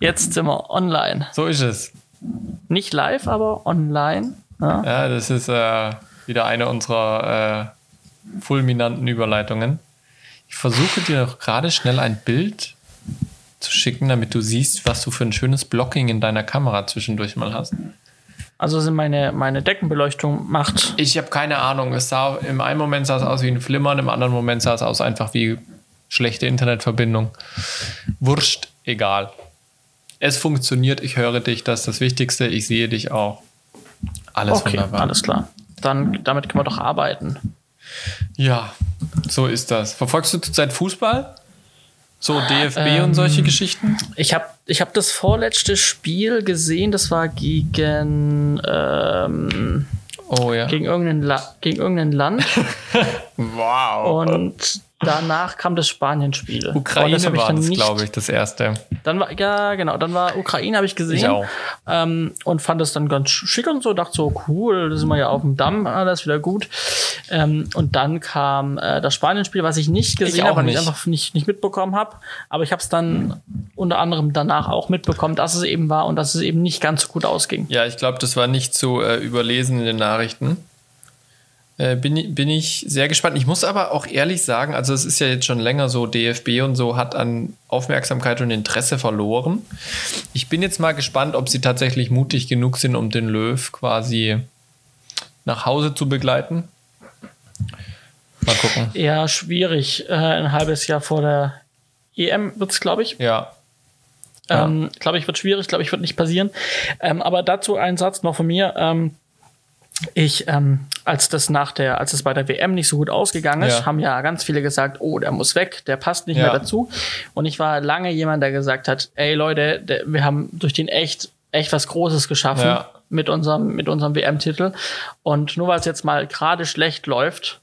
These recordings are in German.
Jetzt sind wir online. So ist es. Nicht live, aber online. Ja, Ja, das ist äh, wieder eine unserer äh, fulminanten Überleitungen. Ich versuche dir noch gerade schnell ein Bild zu schicken, damit du siehst, was du für ein schönes Blocking in deiner Kamera zwischendurch mal hast. Also sind meine, meine Deckenbeleuchtung macht. Ich habe keine Ahnung. Es sah, Im einen Moment sah es aus wie ein Flimmern, im anderen Moment sah es aus einfach wie schlechte Internetverbindung. Wurscht, egal. Es funktioniert, ich höre dich, das ist das Wichtigste. Ich sehe dich auch. Alles Okay, wunderbar. alles klar. Dann damit können wir doch arbeiten. Ja, so ist das. Verfolgst du zurzeit Fußball? So DFB Ähm, und solche Geschichten? Ich habe ich hab das vorletzte Spiel gesehen, das war gegen, ähm, Oh ja. gegen, irgendein, La gegen irgendein Land. Wow. Und danach kam das Spanien-Spiel. Und Ukraine das war dann das, glaube ich, das erste. Dann war, ja, genau, dann war Ukraine, habe ich gesehen. Ich auch. Ähm, und fand das dann ganz schick und so, dachte so, cool, da sind wir ja auf dem Damm, alles wieder gut. Ähm, und dann kam äh, das Spanien-Spiel, was ich nicht gesehen habe, weil ich einfach nicht, nicht mitbekommen habe. Aber ich habe es dann unter anderem danach auch mitbekommen, dass es eben war und dass es eben nicht ganz so gut ausging. Ja, ich glaube, das war nicht zu äh, überlesen in den Nachrichten. Äh, bin, ich- bin ich sehr gespannt. Ich muss aber auch ehrlich sagen, also es ist ja jetzt schon länger so, DFB und so hat an Aufmerksamkeit und Interesse verloren. Ich bin jetzt mal gespannt, ob sie tatsächlich mutig genug sind, um den Löw quasi nach Hause zu begleiten. Mal gucken. Eher schwierig, äh, ein halbes Jahr vor der EM wird's, glaube ich. Ja. Ja. Ähm, glaube ich, wird schwierig, glaube ich, wird nicht passieren. Ähm, aber dazu ein Satz noch von mir. Ähm, ich, ähm, als das nach der, als es bei der WM nicht so gut ausgegangen ist, Ja. haben ja ganz viele gesagt, oh, der muss weg, der passt nicht Ja. mehr dazu. Und ich war lange jemand, der gesagt hat, ey Leute, der, wir haben durch den echt, echt was Großes geschaffen Ja. mit unserem, mit unserem WM-Titel. Und nur weil es jetzt mal gerade schlecht läuft,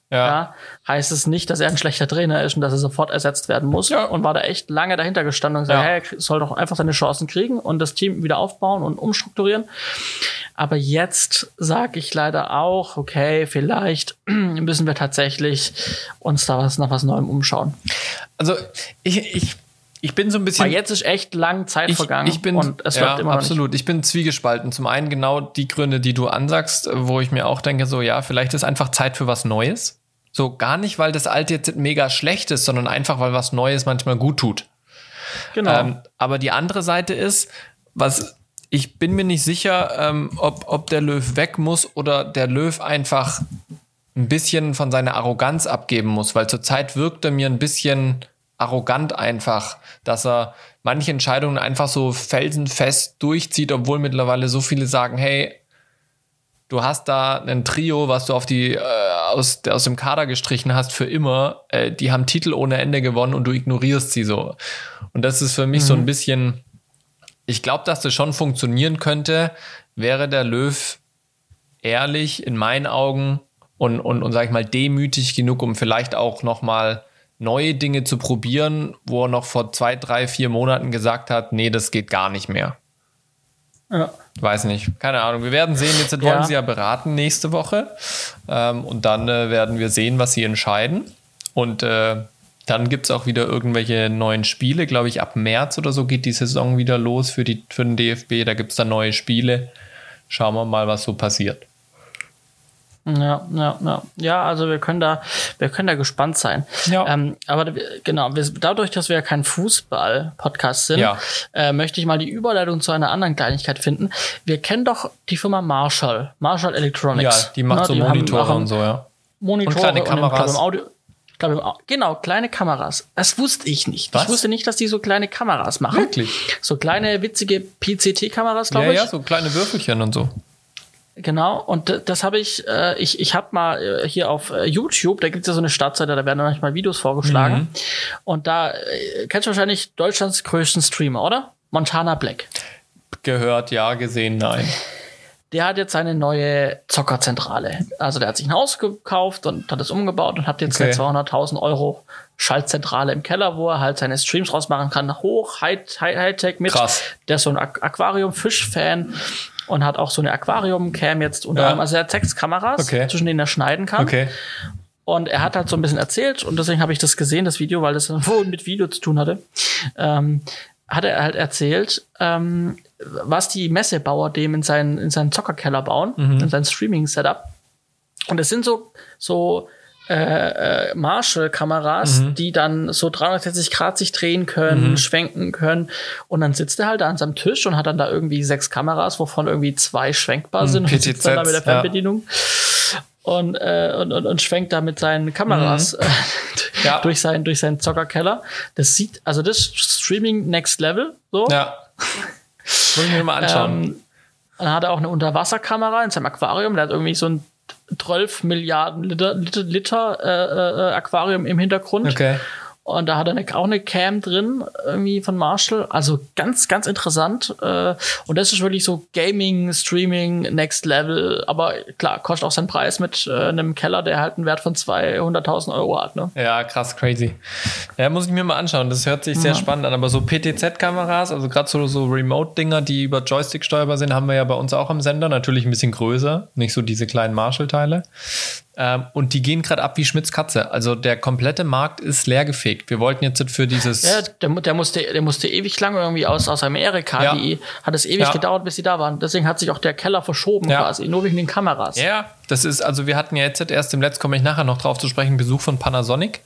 heißt es nicht, dass er ein schlechter Trainer ist und dass er sofort ersetzt werden muss. Und war da echt lange dahinter gestanden und gesagt, hey, er soll doch einfach seine Chancen kriegen und das Team wieder aufbauen und umstrukturieren. Aber jetzt sage ich leider auch, okay, vielleicht müssen wir tatsächlich uns da was nach was Neuem umschauen. Also ich, ich, ich bin so ein bisschen. Weil jetzt ist echt lang Zeit ich, vergangen ich bin, und es ja, läuft immer noch absolut. Ich bin zwiegespalten. Zum einen genau die Gründe, die du ansagst, wo ich mir auch denke, so ja, vielleicht ist einfach Zeit für was Neues. So gar nicht, weil das Alte jetzt mega schlecht ist, sondern einfach, weil was Neues manchmal gut tut. Genau. Ähm, aber die andere Seite ist, was ich bin mir nicht sicher, ähm, ob, ob der Löw weg muss oder der Löw einfach ein bisschen von seiner Arroganz abgeben muss, weil zurzeit wirkt er mir ein bisschen arrogant einfach, dass er manche Entscheidungen einfach so felsenfest durchzieht, obwohl mittlerweile so viele sagen, hey, du hast da ein Trio, was du auf die äh, aus, aus dem Kader gestrichen hast für immer, äh, die haben Titel ohne Ende gewonnen und du ignorierst sie so. Und das ist für mich so ein bisschen, ich glaube, dass das schon funktionieren könnte, wäre der Löw ehrlich in meinen Augen und, und, und sag ich mal, demütig genug, um vielleicht auch noch mal neue Dinge zu probieren, wo er noch vor zwei, drei, vier Monaten gesagt hat, nee, das geht gar nicht mehr. ja. Weiß nicht, keine Ahnung. Wir werden sehen. Jetzt wollen Ja. sie ja beraten nächste Woche. Ähm, und dann äh, werden wir sehen, was sie entscheiden. Und äh, dann gibt es auch wieder irgendwelche neuen Spiele. Glaube ich, ab März oder so geht die Saison wieder los für, die, für den DFB. Da gibt es dann neue Spiele. Schauen wir mal, was so passiert. Ja, ja, ja. Ja, also wir können da, wir können da gespannt sein. Ja. Ähm, aber genau, wir, dadurch, dass wir ja kein Fußball-Podcast sind, Ja. äh, möchte ich mal die Überleitung zu einer anderen Kleinigkeit finden. Wir kennen doch die Firma Marshall, Marshall Ja, Electronics. die macht Na, so haben- Monitore machen und so, ja. Monitore Und kleine im- glaub, Kameras. im Audio, ich glaub, im Au- genau, kleine Kameras. Das wusste ich nicht. Was? Ich wusste nicht, dass die so kleine Kameras machen. Wirklich? So kleine, witzige PCT-Kameras, Ja, glaube ich. ja, so kleine Würfelchen und so. Genau, und das habe ich, äh, ich, ich habe mal äh, hier auf äh, YouTube, da gibt es ja so eine Startseite, da werden manchmal Videos vorgeschlagen. Mhm. Und da äh, kennst du wahrscheinlich Deutschlands größten Streamer, oder? Montana Black. Gehört, ja, gesehen, nein. Der hat jetzt seine neue Zockerzentrale. Also der hat sich ein Haus gekauft und hat es umgebaut und hat jetzt Okay. eine 200.000 Euro Schaltzentrale im Keller, wo er halt seine Streams rausmachen kann. Hoch, High- High- Hightech mit. Krass. Der ist so ein Aqu- Aquarium-Fisch-Fan und hat auch so eine Aquarium-Cam jetzt unter Ja. Also er hat sechs Kameras, Okay. zwischen denen er schneiden kann. Okay. Und er hat halt so ein bisschen erzählt und deswegen habe ich das gesehen, das Video, weil das wohl mit Video zu tun hatte. Ähm, hat er halt erzählt, ähm, was die Messebauer dem in seinen, in seinen Zockerkeller bauen, Mhm. in sein Streaming-Setup. Und es sind so, so äh, äh, Marshall-Kameras, Mhm. die dann so 360 Grad sich drehen können, schwenken können. Und dann sitzt er halt da an seinem Tisch und hat dann da irgendwie sechs Kameras, wovon irgendwie zwei schwenkbar sind. Und sitzt dann da mit der PTZs, ja. Fernbedienung. Und, äh, und, und, und schwenkt da mit seinen Kameras äh, Mhm. Ja. durch, seinen, durch seinen Zockerkeller. Das sieht, also das Streaming Next Level, so. Ja. Muss ich mir mal anschauen. Ähm, dann hat er auch eine Unterwasserkamera in seinem Aquarium. Der hat irgendwie so ein 12 Milliarden Liter, Liter, Liter äh, äh, Aquarium im Hintergrund. okay. Und da hat er eine, auch eine Cam drin, irgendwie von Marshall. Also ganz, ganz interessant. Äh, und das ist wirklich so Gaming, Streaming, Next Level. Aber klar, kostet auch seinen Preis mit äh, einem Keller, der halt einen Wert von 200.000 Euro hat. Ne? Ja, krass, crazy. Ja, muss ich mir mal anschauen. Das hört sich sehr spannend an. Aber so PTZ-Kameras, also gerade so, so Remote-Dinger, die über Joystick steuerbar sind, haben wir ja bei uns auch am Sender. Natürlich ein bisschen größer, nicht so diese kleinen Marshall-Teile. Ähm, und die gehen gerade ab wie Schmitz Katze. Also der komplette Markt ist leergefegt. Wir wollten jetzt für dieses. Ja, der, der, musste, der musste ewig lang irgendwie aus, aus Amerika. Ja. Die hat es ewig Ja. gedauert, bis sie da waren. Deswegen hat sich auch der Keller verschoben Ja. quasi, nur wegen den Kameras. Ja, das ist, also wir hatten ja jetzt erst im Letzt, komme ich nachher noch drauf zu sprechen, Besuch von Panasonic.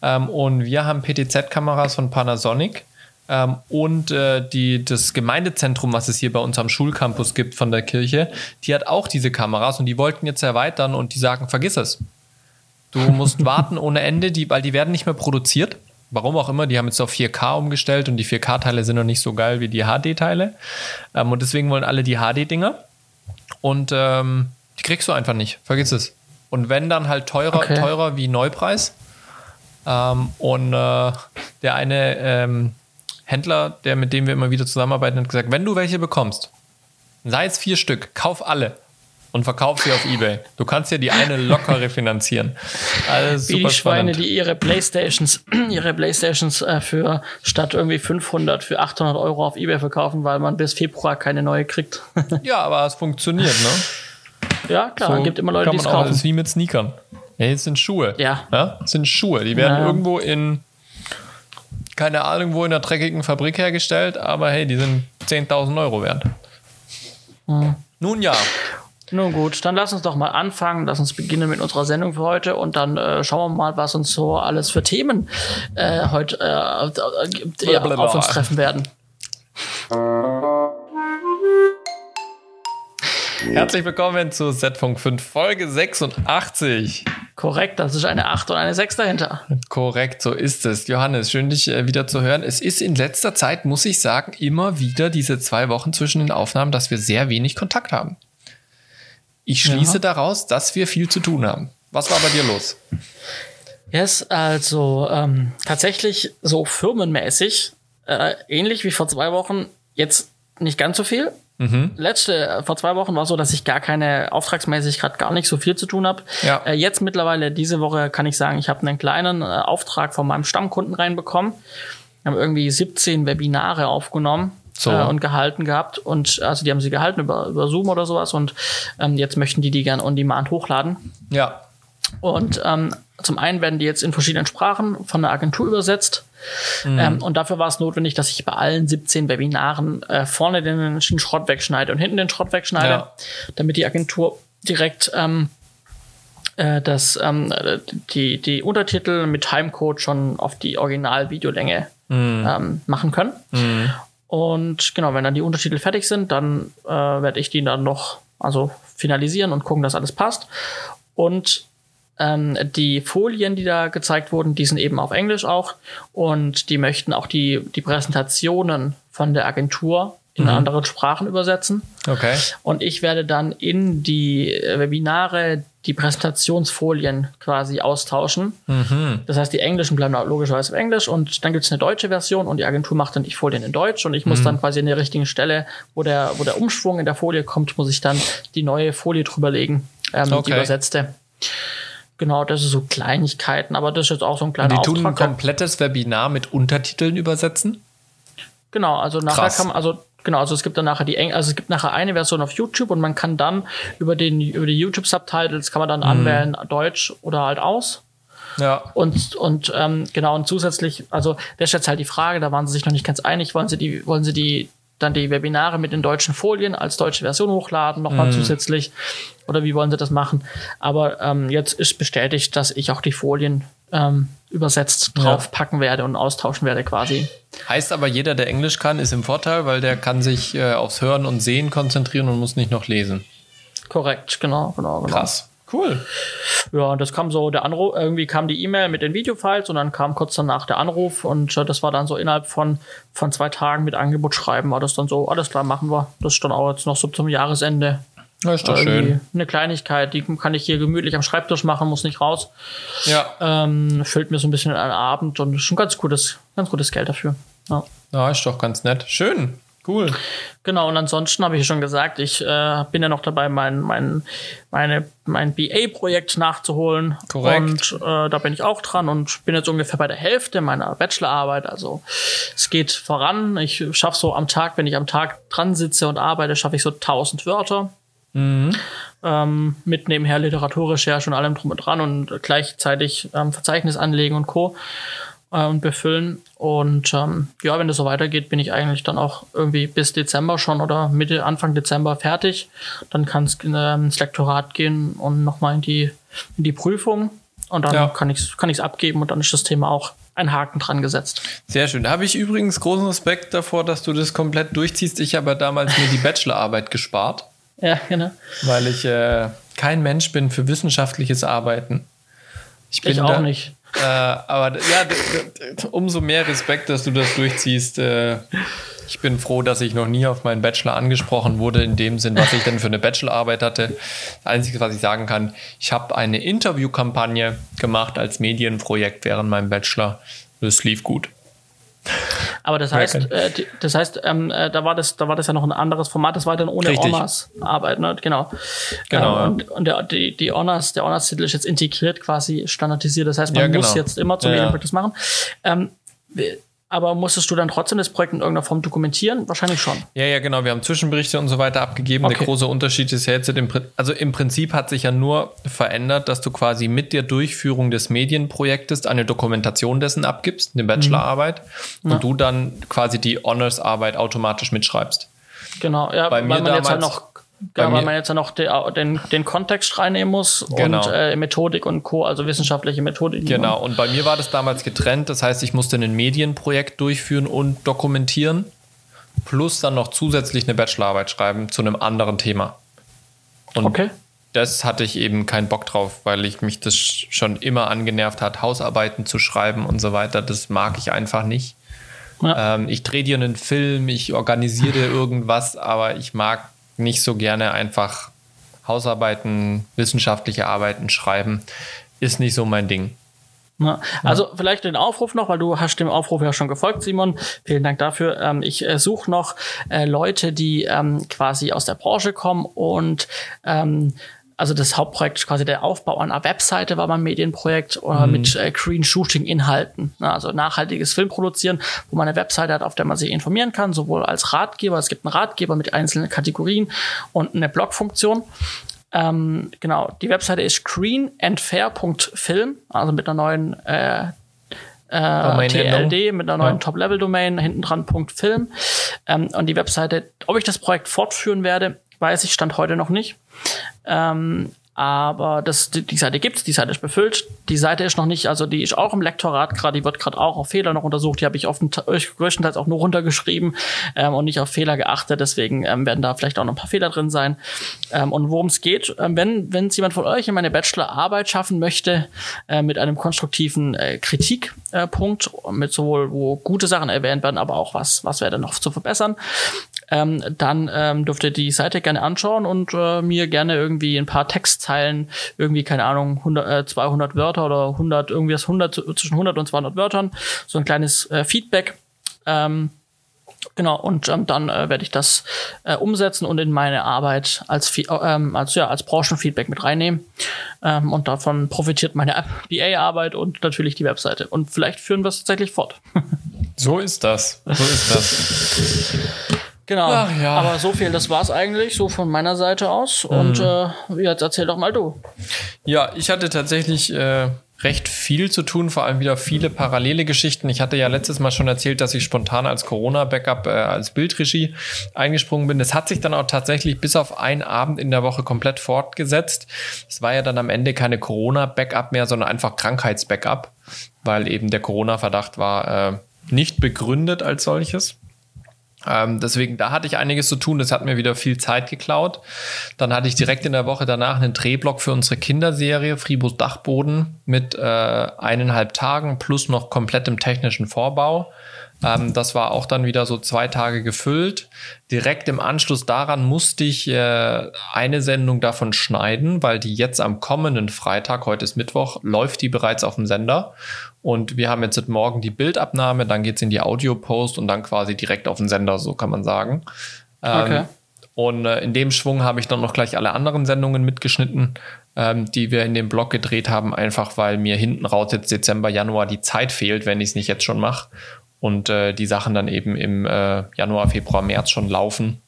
Ähm, und wir haben PTZ-Kameras von Panasonic. Ähm, und äh, die, das Gemeindezentrum, was es hier bei uns am Schulcampus gibt von der Kirche, die hat auch diese Kameras und die wollten jetzt erweitern und die sagen, vergiss es. Du musst warten ohne Ende, die, weil die werden nicht mehr produziert. Warum auch immer, die haben jetzt auf 4K umgestellt und die 4K-Teile sind noch nicht so geil wie die HD-Teile. Ähm, und deswegen wollen alle die HD-Dinger. Und ähm, die kriegst du einfach nicht. Vergiss es. Und wenn dann halt teurer, Okay. teurer wie Neupreis. Ähm, und äh, der eine ähm, Händler, der mit dem wir immer wieder zusammenarbeiten, hat gesagt, wenn du welche bekommst, sei es vier Stück, kauf alle und verkauf sie auf Ebay. Du kannst ja die eine locker refinanzieren. Also Wie super die Schweine, spannend. die ihre Playstations, ihre Playstations äh, für statt irgendwie 500 für 800 Euro auf eBay verkaufen, weil man bis Februar keine neue kriegt. Ja, aber es funktioniert, ne? ja, klar, gibt immer Leute, kann die es kaufen. Das ist wie mit Sneakern. Ja, es sind Schuhe. Ja. ja. Es sind Schuhe. Die werden Ja. irgendwo in, keine Ahnung, wo in einer dreckigen Fabrik hergestellt, aber hey, die sind 10.000 Euro wert. Hm. Nun ja. Nun gut, dann lass uns doch mal anfangen. Lass uns beginnen mit unserer Sendung für heute und dann äh, schauen wir mal, was uns so alles für Themen äh, heute äh, äh, Blablabla. auf uns treffen werden. Herzlich willkommen zu Z-Funk 5, Folge 86. Korrekt, das ist eine 8 und eine 6 dahinter. Korrekt, so ist es. Johannes, schön dich äh, wieder zu hören. Es ist in letzter Zeit, muss ich sagen, immer wieder diese zwei Wochen zwischen den Aufnahmen, dass wir sehr wenig Kontakt haben. Ich schließe Ja. daraus, dass wir viel zu tun haben. Was war bei dir los? Yes, also ähm, tatsächlich so firmenmäßig, äh, ähnlich wie vor zwei Wochen, jetzt nicht ganz so viel. Letzte, äh, vor zwei Wochen war so, dass ich gar keine, auftragsmäßig gerade gar nicht so viel zu tun habe. Ja. Äh, jetzt mittlerweile, diese Woche kann ich sagen, ich habe einen kleinen äh, Auftrag von meinem Stammkunden reinbekommen. Wir haben irgendwie 17 Webinare aufgenommen. So. Äh, und gehalten gehabt und also die haben sie gehalten über, über Zoom oder sowas und ähm, jetzt möchten die die gern on demand hochladen Ja. und ähm, zum einen werden die jetzt in verschiedenen Sprachen von der Agentur übersetzt. Ähm, und dafür war es notwendig, dass ich bei allen 17 Webinaren äh, vorne den Schrott wegschneide und hinten den Schrott wegschneide, Ja. damit die Agentur direkt ähm, äh, das, ähm, äh, die, die Untertitel mit Timecode schon auf die Original-Videolänge ähm, machen können. Und genau, wenn dann die Untertitel fertig sind, dann äh, werde ich die dann noch also finalisieren und gucken, dass alles passt. Und ähm, die Folien, die da gezeigt wurden, die sind eben auf Englisch auch. Und die möchten auch die, die Präsentationen von der Agentur in andere Sprachen übersetzen. Okay. Und ich werde dann in die Webinare die Präsentationsfolien quasi austauschen. Das heißt, die englischen bleiben logischerweise auf Englisch und dann gibt es eine deutsche Version und die Agentur macht dann die Folien in Deutsch und ich muss dann quasi an der richtigen Stelle, wo der, wo der Umschwung in der Folie kommt, muss ich dann die neue Folie drüberlegen, ähm, Okay. die übersetzte. Genau, das ist so Kleinigkeiten, aber das ist jetzt auch so ein kleiner Die tun ein Auftrag. komplettes Webinar mit Untertiteln übersetzen. Genau, also nachher Krass. kann man, also genau, also es gibt dann nachher die Eng also es gibt nachher eine Version auf YouTube und man kann dann über den über die YouTube Subtitles kann man dann anwählen Deutsch oder halt aus. Ja. Und, und ähm, genau, und zusätzlich, also das ist jetzt halt die Frage, da waren sie sich noch nicht ganz einig, wollen sie die, wollen sie die dann die Webinare mit den deutschen Folien als deutsche Version hochladen, nochmal mhm. zusätzlich. Oder wie wollen sie das machen? Aber ähm, jetzt ist bestätigt, dass ich auch die Folien ähm, übersetzt draufpacken ja. werde und austauschen werde quasi. Heißt aber, jeder, der Englisch kann, ist im Vorteil, weil der kann sich äh, aufs Hören und Sehen konzentrieren und muss nicht noch lesen. Korrekt, genau, genau, genau. Krass. Cool. Ja, und das kam so, der Anruf, irgendwie kam die E-Mail mit den Videofiles und dann kam kurz danach der Anruf und äh, das war dann so innerhalb von, von zwei Tagen mit Angebot schreiben, war das dann so, alles klar, machen wir. Das ist dann auch jetzt noch so zum Jahresende. Ja, ist doch schön. Eine Kleinigkeit, die kann ich hier gemütlich am Schreibtisch machen, muss nicht raus. Ja. Ähm, füllt mir so ein bisschen einen Abend und ist schon ganz gutes, ganz gutes Geld dafür. Ja. ja, ist doch ganz nett. Schön. Cool. Genau, und ansonsten habe ich schon gesagt, ich äh, bin ja noch dabei, mein, mein, meine, mein BA-Projekt nachzuholen. Korrekt. Und äh, da bin ich auch dran und bin jetzt ungefähr bei der Hälfte meiner Bachelorarbeit. Also es geht voran. Ich schaffe so am Tag, wenn ich am Tag dran sitze und arbeite, schaffe ich so 1000 Wörter. Mhm. Ähm, mit nebenher Literaturrecherche und allem drum und dran und gleichzeitig ähm, Verzeichnis anlegen und Co äh, und befüllen. Und ähm, ja, wenn das so weitergeht, bin ich eigentlich dann auch irgendwie bis Dezember schon oder Mitte, Anfang Dezember fertig. Dann kann es äh, ins Lektorat gehen und nochmal in die, in die Prüfung. Und dann ja. kann ich es kann ich's abgeben und dann ist das Thema auch ein Haken dran gesetzt. Sehr schön. Da habe ich übrigens großen Respekt davor, dass du das komplett durchziehst. Ich habe damals mir die Bachelorarbeit gespart. Ja, genau. Weil ich äh, kein Mensch bin für wissenschaftliches Arbeiten. Ich bin ich auch da, nicht. Äh, aber ja, umso mehr Respekt, dass du das durchziehst. Äh, ich bin froh, dass ich noch nie auf meinen Bachelor angesprochen wurde, in dem Sinn, was ich denn für eine Bachelorarbeit hatte. Das Einzige, was ich sagen kann, ich habe eine Interviewkampagne gemacht als Medienprojekt während meinem Bachelor. Das lief gut. Aber das heißt, äh, das heißt, ähm, äh, da war das, da war das ja noch ein anderes Format. Das war dann ohne Richtig. Honors Arbeit, ne? Genau. Genau. Ähm, und, und der, die, die Honors, der Honors Titel ist jetzt integriert, quasi standardisiert. Das heißt, man ja, genau. muss jetzt immer zum ja, Medienprojekt machen. Ähm, aber musstest du dann trotzdem das Projekt in irgendeiner Form dokumentieren? Wahrscheinlich schon. Ja, ja, genau. Wir haben Zwischenberichte und so weiter abgegeben. Okay. Der große Unterschied ist ja jetzt, im, also im Prinzip hat sich ja nur verändert, dass du quasi mit der Durchführung des Medienprojektes eine Dokumentation dessen abgibst, eine Bachelorarbeit, mhm. und du dann quasi die Honors-Arbeit automatisch mitschreibst. Genau, ja, Bei mir weil man damals, jetzt halt noch ja, weil man jetzt ja noch den, den Kontext reinnehmen muss genau. und äh, Methodik und Co., also wissenschaftliche Methodik. Genau, und bei mir war das damals getrennt. Das heißt, ich musste ein Medienprojekt durchführen und dokumentieren, plus dann noch zusätzlich eine Bachelorarbeit schreiben zu einem anderen Thema. Und okay. das hatte ich eben keinen Bock drauf, weil ich mich das schon immer angenervt hat, Hausarbeiten zu schreiben und so weiter. Das mag ich einfach nicht. Ja. Ähm, ich drehe dir einen Film, ich organisiere irgendwas, aber ich mag nicht so gerne einfach Hausarbeiten, wissenschaftliche Arbeiten schreiben. Ist nicht so mein Ding. Ja, also vielleicht den Aufruf noch, weil du hast dem Aufruf ja schon gefolgt, Simon. Vielen Dank dafür. Ähm, ich äh, suche noch äh, Leute, die ähm, quasi aus der Branche kommen und ähm, also das Hauptprojekt, quasi der Aufbau einer Webseite war mein Medienprojekt äh, mhm. mit äh, Green Shooting Inhalten. Also nachhaltiges Film produzieren, wo man eine Webseite hat, auf der man sich informieren kann, sowohl als Ratgeber, es gibt einen Ratgeber mit einzelnen Kategorien und eine Blogfunktion. Ähm, genau, die Webseite ist greenandfair.film, also mit einer neuen äh, äh, TLD mit einer neuen ja. Top-Level-Domain, hinten dran .film. Ähm, und die Webseite, ob ich das Projekt fortführen werde, weiß ich Stand heute noch nicht. Ähm, aber das, die, die Seite gibt's, die Seite ist befüllt. Die Seite ist noch nicht, also die ist auch im Lektorat gerade, die wird gerade auch auf Fehler noch untersucht. Die habe ich offen, größtenteils auch nur runtergeschrieben ähm, und nicht auf Fehler geachtet. Deswegen ähm, werden da vielleicht auch noch ein paar Fehler drin sein. Ähm, und worum es geht, ähm, wenn wenn jemand von euch in meine Bachelorarbeit schaffen möchte äh, mit einem konstruktiven äh, Kritikpunkt, äh, mit sowohl wo gute Sachen erwähnt werden, aber auch was was wäre noch zu verbessern, ähm, dann ähm, dürft ihr die Seite gerne anschauen und äh, mir gerne irgendwie ein paar Textzeilen, irgendwie, keine Ahnung, 100, äh, 200 Wörter oder 100, irgendwie das 100, zwischen 100 und 200 Wörtern, so ein kleines äh, Feedback. Ähm, Genau, und ähm, dann äh, werde ich das äh, umsetzen und in meine Arbeit als, ähm, als, ja, als Branchenfeedback mit reinnehmen. Ähm, und davon profitiert meine BA-Arbeit und natürlich die Webseite. Und vielleicht führen wir es tatsächlich fort. so ist das. So ist das. Genau. Ach, ja. Aber so viel, das war's eigentlich, so von meiner Seite aus. Mhm. Und äh, jetzt erzähl doch mal du. Ja, ich hatte tatsächlich äh, recht viel zu tun, vor allem wieder viele parallele Geschichten. Ich hatte ja letztes Mal schon erzählt, dass ich spontan als Corona-Backup, äh, als Bildregie eingesprungen bin. Das hat sich dann auch tatsächlich bis auf einen Abend in der Woche komplett fortgesetzt. Es war ja dann am Ende keine Corona-Backup mehr, sondern einfach Krankheits-Backup, weil eben der Corona-Verdacht war äh, nicht begründet als solches. Ähm, deswegen, da hatte ich einiges zu tun. Das hat mir wieder viel Zeit geklaut. Dann hatte ich direkt in der Woche danach einen Drehblock für unsere Kinderserie Fribus Dachboden mit äh, eineinhalb Tagen plus noch komplettem technischen Vorbau. Ähm, das war auch dann wieder so zwei Tage gefüllt. Direkt im Anschluss daran musste ich äh, eine Sendung davon schneiden, weil die jetzt am kommenden Freitag, heute ist Mittwoch, läuft die bereits auf dem Sender. Und wir haben jetzt morgen die Bildabnahme, dann geht's in die Audio-Post und dann quasi direkt auf den Sender, so kann man sagen. Ähm, okay. Und äh, in dem Schwung habe ich dann noch gleich alle anderen Sendungen mitgeschnitten, ähm, die wir in dem Blog gedreht haben, einfach weil mir hinten raus jetzt Dezember, Januar die Zeit fehlt, wenn ich es nicht jetzt schon mache. Und äh, die Sachen dann eben im äh, Januar, Februar, März schon laufen.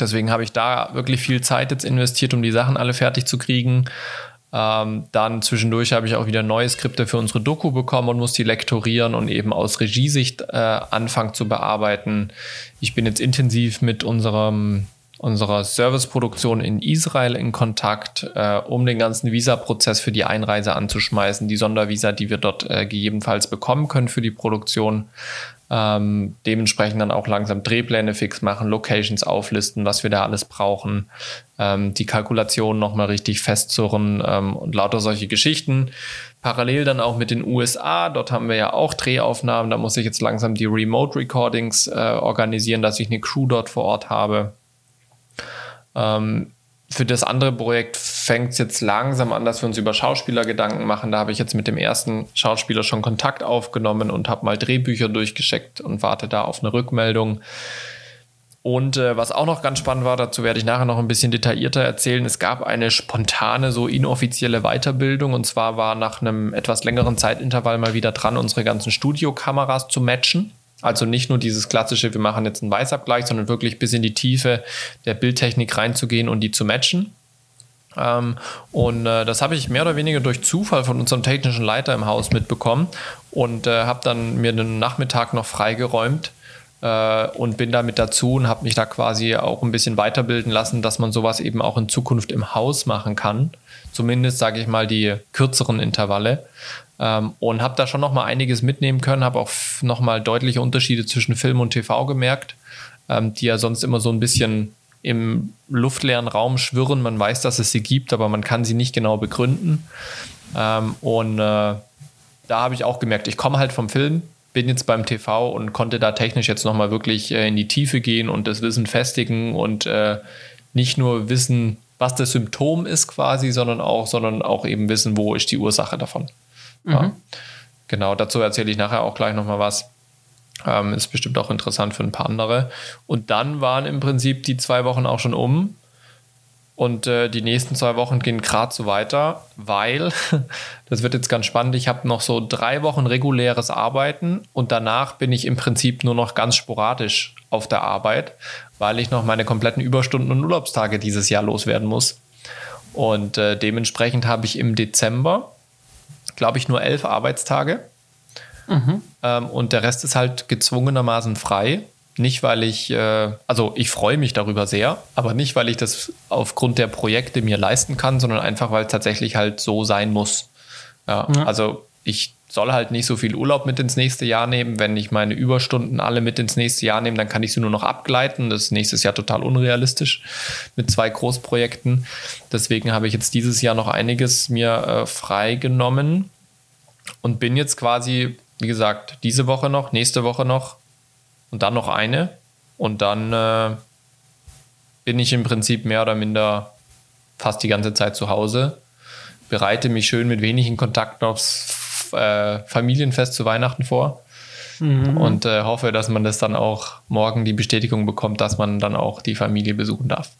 Deswegen habe ich da wirklich viel Zeit jetzt investiert, um die Sachen alle fertig zu kriegen. Ähm, dann zwischendurch habe ich auch wieder neue Skripte für unsere Doku bekommen und muss die lektorieren und eben aus Regiesicht äh, anfangen zu bearbeiten. Ich bin jetzt intensiv mit unserem unserer Serviceproduktion in Israel in Kontakt, äh, um den ganzen Visa-Prozess für die Einreise anzuschmeißen, die Sondervisa, die wir dort äh, gegebenenfalls bekommen können für die Produktion. Ähm, dementsprechend dann auch langsam Drehpläne fix machen, Locations auflisten, was wir da alles brauchen, ähm, die Kalkulation nochmal richtig festzurren ähm, und lauter solche Geschichten. Parallel dann auch mit den USA, dort haben wir ja auch Drehaufnahmen, da muss ich jetzt langsam die Remote Recordings äh, organisieren, dass ich eine Crew dort vor Ort habe. Ähm, für das andere Projekt fängt es jetzt langsam an, dass wir uns über Schauspieler Gedanken machen. Da habe ich jetzt mit dem ersten Schauspieler schon Kontakt aufgenommen und habe mal Drehbücher durchgeschickt und warte da auf eine Rückmeldung. Und äh, was auch noch ganz spannend war, dazu werde ich nachher noch ein bisschen detaillierter erzählen. Es gab eine spontane, so inoffizielle Weiterbildung. Und zwar war nach einem etwas längeren Zeitintervall mal wieder dran, unsere ganzen Studiokameras zu matchen. Also nicht nur dieses klassische, wir machen jetzt einen Weißabgleich, sondern wirklich bis in die Tiefe der Bildtechnik reinzugehen und die zu matchen. Ähm, und äh, das habe ich mehr oder weniger durch Zufall von unserem technischen Leiter im Haus mitbekommen und äh, habe dann mir den Nachmittag noch freigeräumt äh, und bin damit dazu und habe mich da quasi auch ein bisschen weiterbilden lassen, dass man sowas eben auch in Zukunft im Haus machen kann. Zumindest sage ich mal die kürzeren Intervalle. Ähm, und habe da schon noch mal einiges mitnehmen können, habe auch noch mal deutliche Unterschiede zwischen Film und TV gemerkt, ähm, die ja sonst immer so ein bisschen im luftleeren Raum schwirren. Man weiß, dass es sie gibt, aber man kann sie nicht genau begründen. Ähm, und äh, da habe ich auch gemerkt, ich komme halt vom Film, bin jetzt beim TV und konnte da technisch jetzt noch mal wirklich äh, in die Tiefe gehen und das Wissen festigen und äh, nicht nur wissen, was das Symptom ist quasi, sondern auch, sondern auch eben wissen, wo ist die Ursache davon. Mhm. Ja. Genau, dazu erzähle ich nachher auch gleich nochmal was. Ähm, ist bestimmt auch interessant für ein paar andere. Und dann waren im Prinzip die zwei Wochen auch schon um. Und äh, die nächsten zwei Wochen gehen gerade so weiter, weil, das wird jetzt ganz spannend, ich habe noch so drei Wochen reguläres Arbeiten und danach bin ich im Prinzip nur noch ganz sporadisch auf der Arbeit, weil ich noch meine kompletten Überstunden und Urlaubstage dieses Jahr loswerden muss. Und äh, dementsprechend habe ich im Dezember glaube ich, nur elf Arbeitstage. Mhm. Ähm, und der Rest ist halt gezwungenermaßen frei. Nicht, weil ich, äh, also ich freue mich darüber sehr, aber nicht, weil ich das aufgrund der Projekte mir leisten kann, sondern einfach, weil es tatsächlich halt so sein muss. Ja, ja. Also ich soll halt nicht so viel Urlaub mit ins nächste Jahr nehmen. Wenn ich meine Überstunden alle mit ins nächste Jahr nehme, dann kann ich sie nur noch abgleiten. Das ist nächstes Jahr total unrealistisch mit zwei Großprojekten. Deswegen habe ich jetzt dieses Jahr noch einiges mir äh, freigenommen und bin jetzt quasi, wie gesagt, diese Woche noch, nächste Woche noch und dann noch eine. Und dann äh, bin ich im Prinzip mehr oder minder fast die ganze Zeit zu Hause, bereite mich schön mit wenigen Kontakten aufs äh, Familienfest zu Weihnachten vor. Mhm. Und äh, hoffe, dass man das dann auch morgen die Bestätigung bekommt, dass man dann auch die Familie besuchen darf.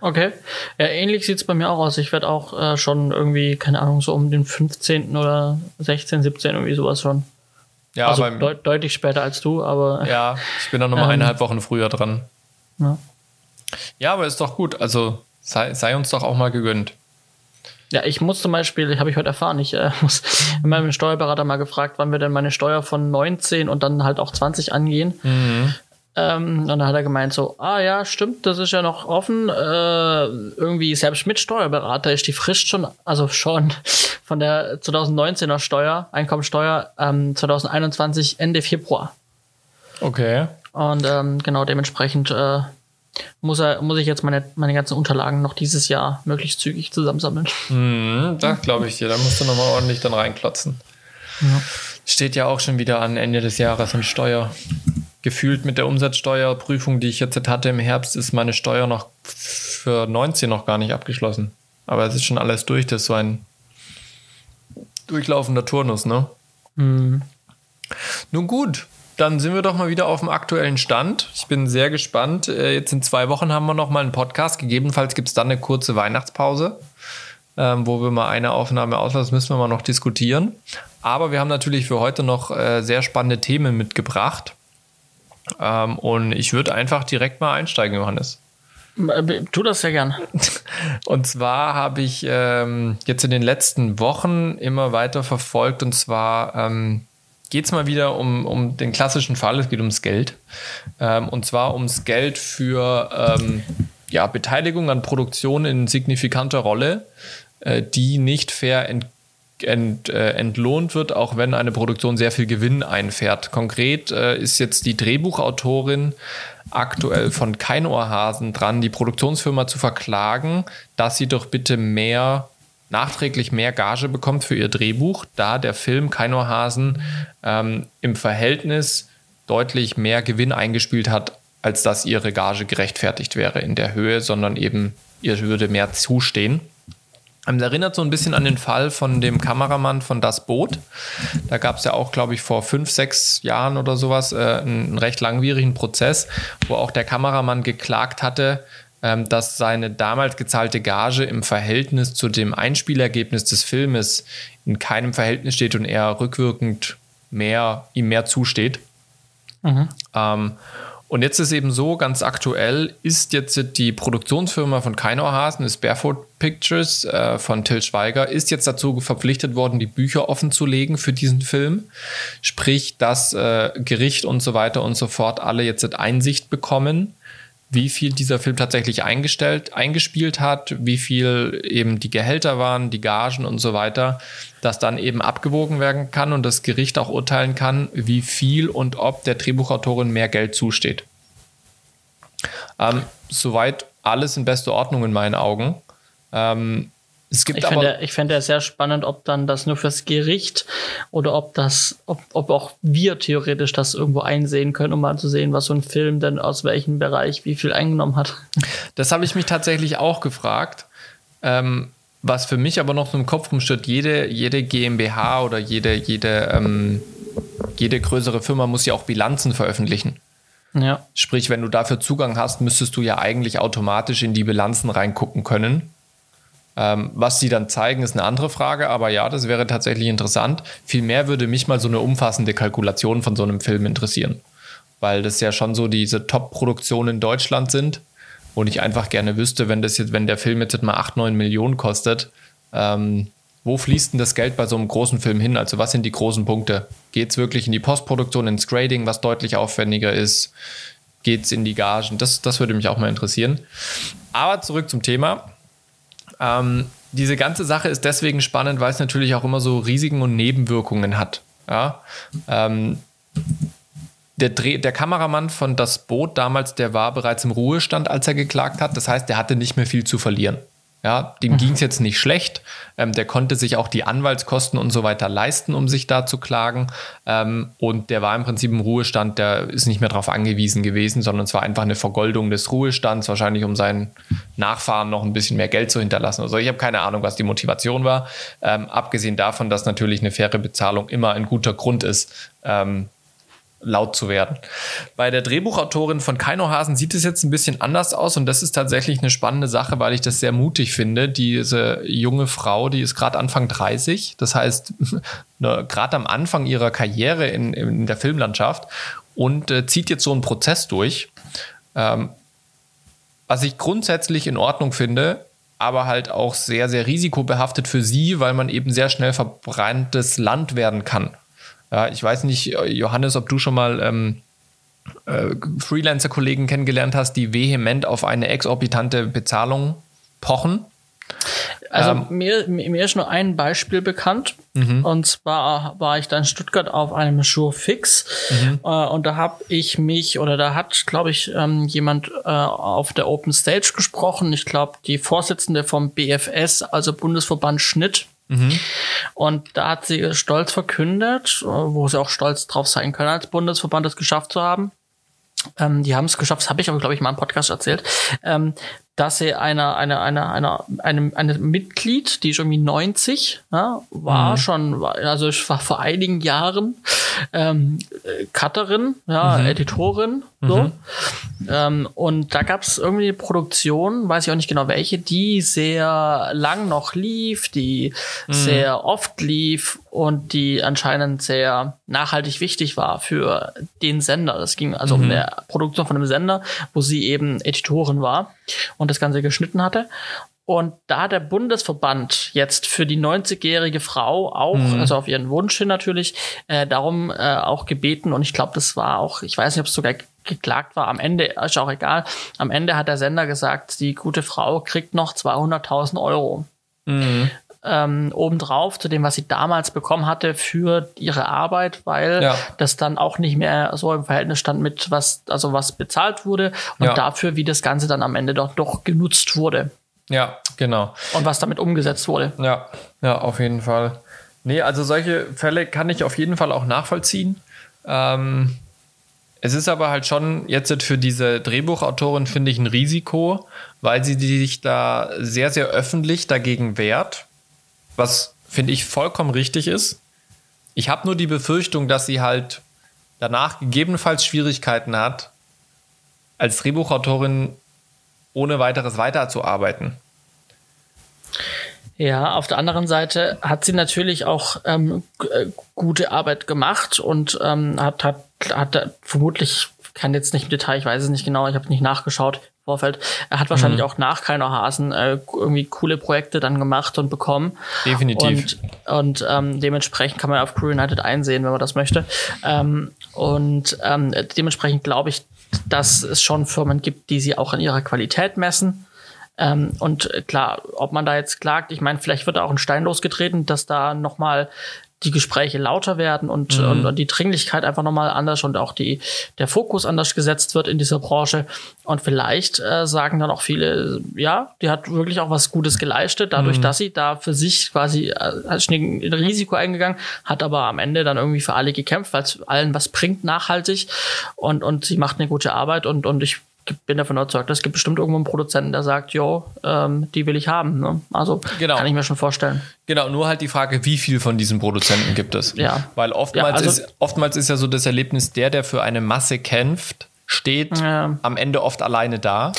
Okay. Ja, ähnlich sieht es bei mir auch aus. Ich werde auch äh, schon irgendwie, keine Ahnung, so um den 15. oder 16, 17, irgendwie sowas schon. Ja, also beim, deut deutlich später als du, aber. Ja, ich bin dann nochmal ähm, eineinhalb Wochen früher dran. Ja. ja, aber ist doch gut. Also sei, sei uns doch auch mal gegönnt. Ja, ich muss zum Beispiel, habe ich heute erfahren, ich äh, muss in meinem Steuerberater mal gefragt, wann wir denn meine Steuer von 19 und dann halt auch 20 angehen. Mhm. Ähm, und dann hat er gemeint so, ah ja, stimmt, das ist ja noch offen. Äh, irgendwie selbst mit Steuerberater ist die Frist schon, also schon von der 2019er Steuer, Einkommensteuer, ähm, 2021 Ende Februar. Okay. Und ähm, genau dementsprechend äh, muss, er, muss ich jetzt meine, meine ganzen Unterlagen noch dieses Jahr möglichst zügig zusammensammeln. Mhm, das glaube ich dir. Da musst du nochmal ordentlich dann reinklotzen. Ja. Steht ja auch schon wieder an Ende des Jahres in Steuer gefühlt mit der Umsatzsteuerprüfung, die ich jetzt hatte im Herbst, ist meine Steuer noch für 19 noch gar nicht abgeschlossen. Aber es ist schon alles durch. Das ist so ein durchlaufender Turnus, ne? Mhm. Nun gut, dann sind wir doch mal wieder auf dem aktuellen Stand. Ich bin sehr gespannt. Äh, jetzt in zwei Wochen haben wir noch mal einen Podcast. Gegebenenfalls gibt es dann eine kurze Weihnachtspause, ähm, wo wir mal eine Aufnahme auslassen. Müssen wir mal noch diskutieren. Aber wir haben natürlich für heute noch äh, sehr spannende Themen mitgebracht. Ähm, und ich würde einfach direkt mal einsteigen, Johannes. Äh, tu das sehr gern. Und zwar habe ich ähm, jetzt in den letzten Wochen immer weiter verfolgt. Und zwar geht es mal wieder um, um den klassischen Fall. Es geht ums Geld. Ähm, und zwar ums Geld für ähm, ja, Beteiligung an Produktion in signifikanter Rolle, äh, die nicht fair entgegen ent, äh, entlohnt wird, auch wenn eine Produktion sehr viel Gewinn einfährt. Konkret äh, ist jetzt die Drehbuchautorin aktuell von Keinohrhasen dran, die Produktionsfirma zu verklagen, dass sie doch bitte mehr nachträglich mehr Gage bekommt für ihr Drehbuch, da der Film Keinohrhasen ähm, im Verhältnis deutlich mehr Gewinn eingespielt hat, als dass ihre Gage gerechtfertigt wäre in der Höhe, sondern eben ihr würde mehr zustehen. Das erinnert so ein bisschen an den Fall von dem Kameramann von Das Boot. Da gab es ja auch, glaube ich, vor fünf, sechs Jahren oder sowas äh, einen recht langwierigen Prozess, wo auch der Kameramann geklagt hatte, ähm, dass seine damals gezahlte Gage im Verhältnis zu dem Einspielergebnis des Filmes in keinem Verhältnis steht und er rückwirkend mehr, ihm mehr zusteht. Mhm. Ähm, und jetzt ist eben so, ganz aktuell ist jetzt die Produktionsfirma von Keinauhasen, ist Barefoot Pictures äh, von Till Schweiger, ist jetzt dazu verpflichtet worden, die Bücher offen zu legen für diesen Film. Sprich, dass äh, Gericht und so weiter und so fort alle jetzt Einsicht bekommen, wie viel dieser Film tatsächlich eingestellt, eingespielt hat, wie viel eben die Gehälter waren, die Gagen und so weiter, dass dann eben abgewogen werden kann und das Gericht auch urteilen kann, wie viel und ob der Drehbuchautorin mehr Geld zusteht. Ähm, soweit alles in bester Ordnung in meinen Augen. Ähm, es gibt ich aber fände, ich fände es sehr spannend, ob dann das nur fürs Gericht oder ob das, ob, ob auch wir theoretisch das irgendwo einsehen können, um mal zu sehen, was so ein Film denn aus welchem Bereich wie viel eingenommen hat. Das habe ich mich tatsächlich auch gefragt. Ähm, was für mich aber noch so im Kopf rumsteht, jede, jede GmbH oder jede, jede, ähm, jede größere Firma muss ja auch Bilanzen veröffentlichen. Ja. Sprich, wenn du dafür Zugang hast, müsstest du ja eigentlich automatisch in die Bilanzen reingucken können. Ähm, was sie dann zeigen, ist eine andere Frage, aber ja, das wäre tatsächlich interessant. Vielmehr würde mich mal so eine umfassende Kalkulation von so einem Film interessieren, weil das ja schon so diese Top-Produktionen in Deutschland sind und ich einfach gerne wüsste, wenn das jetzt, wenn der Film jetzt mal 8, 9 Millionen kostet, ähm, wo fließt denn das Geld bei so einem großen Film hin? Also was sind die großen Punkte? Geht es wirklich in die Postproduktion, ins Grading, was deutlich aufwendiger ist? Geht es in die Gagen? Das, das würde mich auch mal interessieren. Aber zurück zum Thema. Ähm, diese ganze Sache ist deswegen spannend, weil es natürlich auch immer so Risiken und Nebenwirkungen hat. Ja? Ähm, der, Dreh, der Kameramann von Das Boot damals, der war bereits im Ruhestand, als er geklagt hat. Das heißt, der hatte nicht mehr viel zu verlieren. Ja, dem mhm. ging es jetzt nicht schlecht. Ähm, der konnte sich auch die Anwaltskosten und so weiter leisten, um sich da zu klagen. Ähm, und der war im Prinzip im Ruhestand, der ist nicht mehr darauf angewiesen gewesen, sondern es war einfach eine Vergoldung des Ruhestands, wahrscheinlich um seinen Nachfahren noch ein bisschen mehr Geld zu hinterlassen. Also ich habe keine Ahnung, was die Motivation war. Ähm, abgesehen davon, dass natürlich eine faire Bezahlung immer ein guter Grund ist, ähm, laut zu werden. Bei der Drehbuchautorin von Keinohasen sieht es jetzt ein bisschen anders aus und das ist tatsächlich eine spannende Sache, weil ich das sehr mutig finde. Diese junge Frau, die ist gerade Anfang 30, das heißt ne, gerade am Anfang ihrer Karriere in, in der Filmlandschaft und äh, zieht jetzt so einen Prozess durch. Ähm, was ich grundsätzlich in Ordnung finde, aber halt auch sehr, sehr risikobehaftet für sie, weil man eben sehr schnell verbranntes Land werden kann. Ja, ich weiß nicht, Johannes, ob du schon mal ähm, äh, Freelancer-Kollegen kennengelernt hast, die vehement auf eine exorbitante Bezahlung pochen. Also ähm, mir, mir ist nur ein Beispiel bekannt. Mhm. Und zwar war ich da in Stuttgart auf einem Show Fix. Mhm. Äh, und da habe ich mich, oder da hat, glaube ich, ähm, jemand äh, auf der Open Stage gesprochen. Ich glaube, die Vorsitzende vom BFS, also Bundesverband Schnitt. Mhm. Und da hat sie stolz verkündet, äh, wo sie auch stolz drauf sein können, als Bundesverband das geschafft zu haben. Ähm, die haben es geschafft, das habe ich aber, glaube ich, mal im Podcast erzählt, ähm, dass sie einer eine, eine, eine, eine, eine Mitglied, die ist irgendwie 90, ja, war mhm. schon, also ich war vor einigen Jahren ähm, Cutterin, ja, mhm. Editorin, so. Mhm. Ähm, und da gab es irgendwie eine Produktion, weiß ich auch nicht genau welche, die sehr lang noch lief, die mhm. sehr oft lief und die anscheinend sehr nachhaltig wichtig war für den Sender. Das ging also um mhm. eine Produktion von einem Sender, wo sie eben Editorin war und das Ganze geschnitten hatte. Und da hat der Bundesverband jetzt für die 90-jährige Frau auch, mhm. also auf ihren Wunsch hin natürlich, äh, darum äh, auch gebeten. Und ich glaube, das war auch, ich weiß nicht, ob es sogar geklagt war. Am Ende ist auch egal. Am Ende hat der Sender gesagt, die gute Frau kriegt noch 200.000 Euro. Mhm. Ähm, obendrauf zu dem, was sie damals bekommen hatte für ihre Arbeit, weil ja. das dann auch nicht mehr so im Verhältnis stand mit was, also was bezahlt wurde und ja. dafür, wie das Ganze dann am Ende doch, doch genutzt wurde. Ja, genau. Und was damit umgesetzt wurde. Ja, ja, auf jeden Fall. Nee, also solche Fälle kann ich auf jeden Fall auch nachvollziehen. Ähm, es ist aber halt schon jetzt für diese Drehbuchautorin, finde ich, ein Risiko, weil sie sich da sehr, sehr öffentlich dagegen wehrt, was, finde ich, vollkommen richtig ist. Ich habe nur die Befürchtung, dass sie halt danach gegebenenfalls Schwierigkeiten hat, als Drehbuchautorin ohne weiteres weiterzuarbeiten. Ja, auf der anderen Seite hat sie natürlich auch ähm, äh, gute Arbeit gemacht und ähm, hat, hat, hat vermutlich, kann jetzt nicht im Detail, ich weiß es nicht genau, ich habe nicht nachgeschaut Vorfeld. Er hat wahrscheinlich mhm. auch nach Keiner Hasen äh, irgendwie coole Projekte dann gemacht und bekommen. Definitiv. Und, und ähm, dementsprechend kann man auf Crew United einsehen, wenn man das möchte. Ähm, und ähm, dementsprechend glaube ich, dass es schon Firmen gibt, die sie auch an ihrer Qualität messen. Ähm, und klar, ob man da jetzt klagt, ich meine, vielleicht wird da auch ein Stein losgetreten, dass da nochmal die Gespräche lauter werden und, mhm. und, und, die Dringlichkeit einfach nochmal anders und auch die, der Fokus anders gesetzt wird in dieser Branche. Und vielleicht äh, sagen dann auch viele, ja, die hat wirklich auch was Gutes geleistet, dadurch, mhm. dass sie da für sich quasi äh, ein Risiko eingegangen, hat aber am Ende dann irgendwie für alle gekämpft, weil es allen was bringt nachhaltig und, und sie macht eine gute Arbeit und, und ich bin davon überzeugt, es gibt bestimmt irgendwo einen Produzenten, der sagt, jo, ähm, die will ich haben. Ne? Also genau. kann ich mir schon vorstellen. Genau, nur halt die Frage, wie viel von diesen Produzenten gibt es? Ja. Weil oftmals, ja, also, ist, oftmals ist ja so das Erlebnis, der, der für eine Masse kämpft, steht ja. am Ende oft alleine da.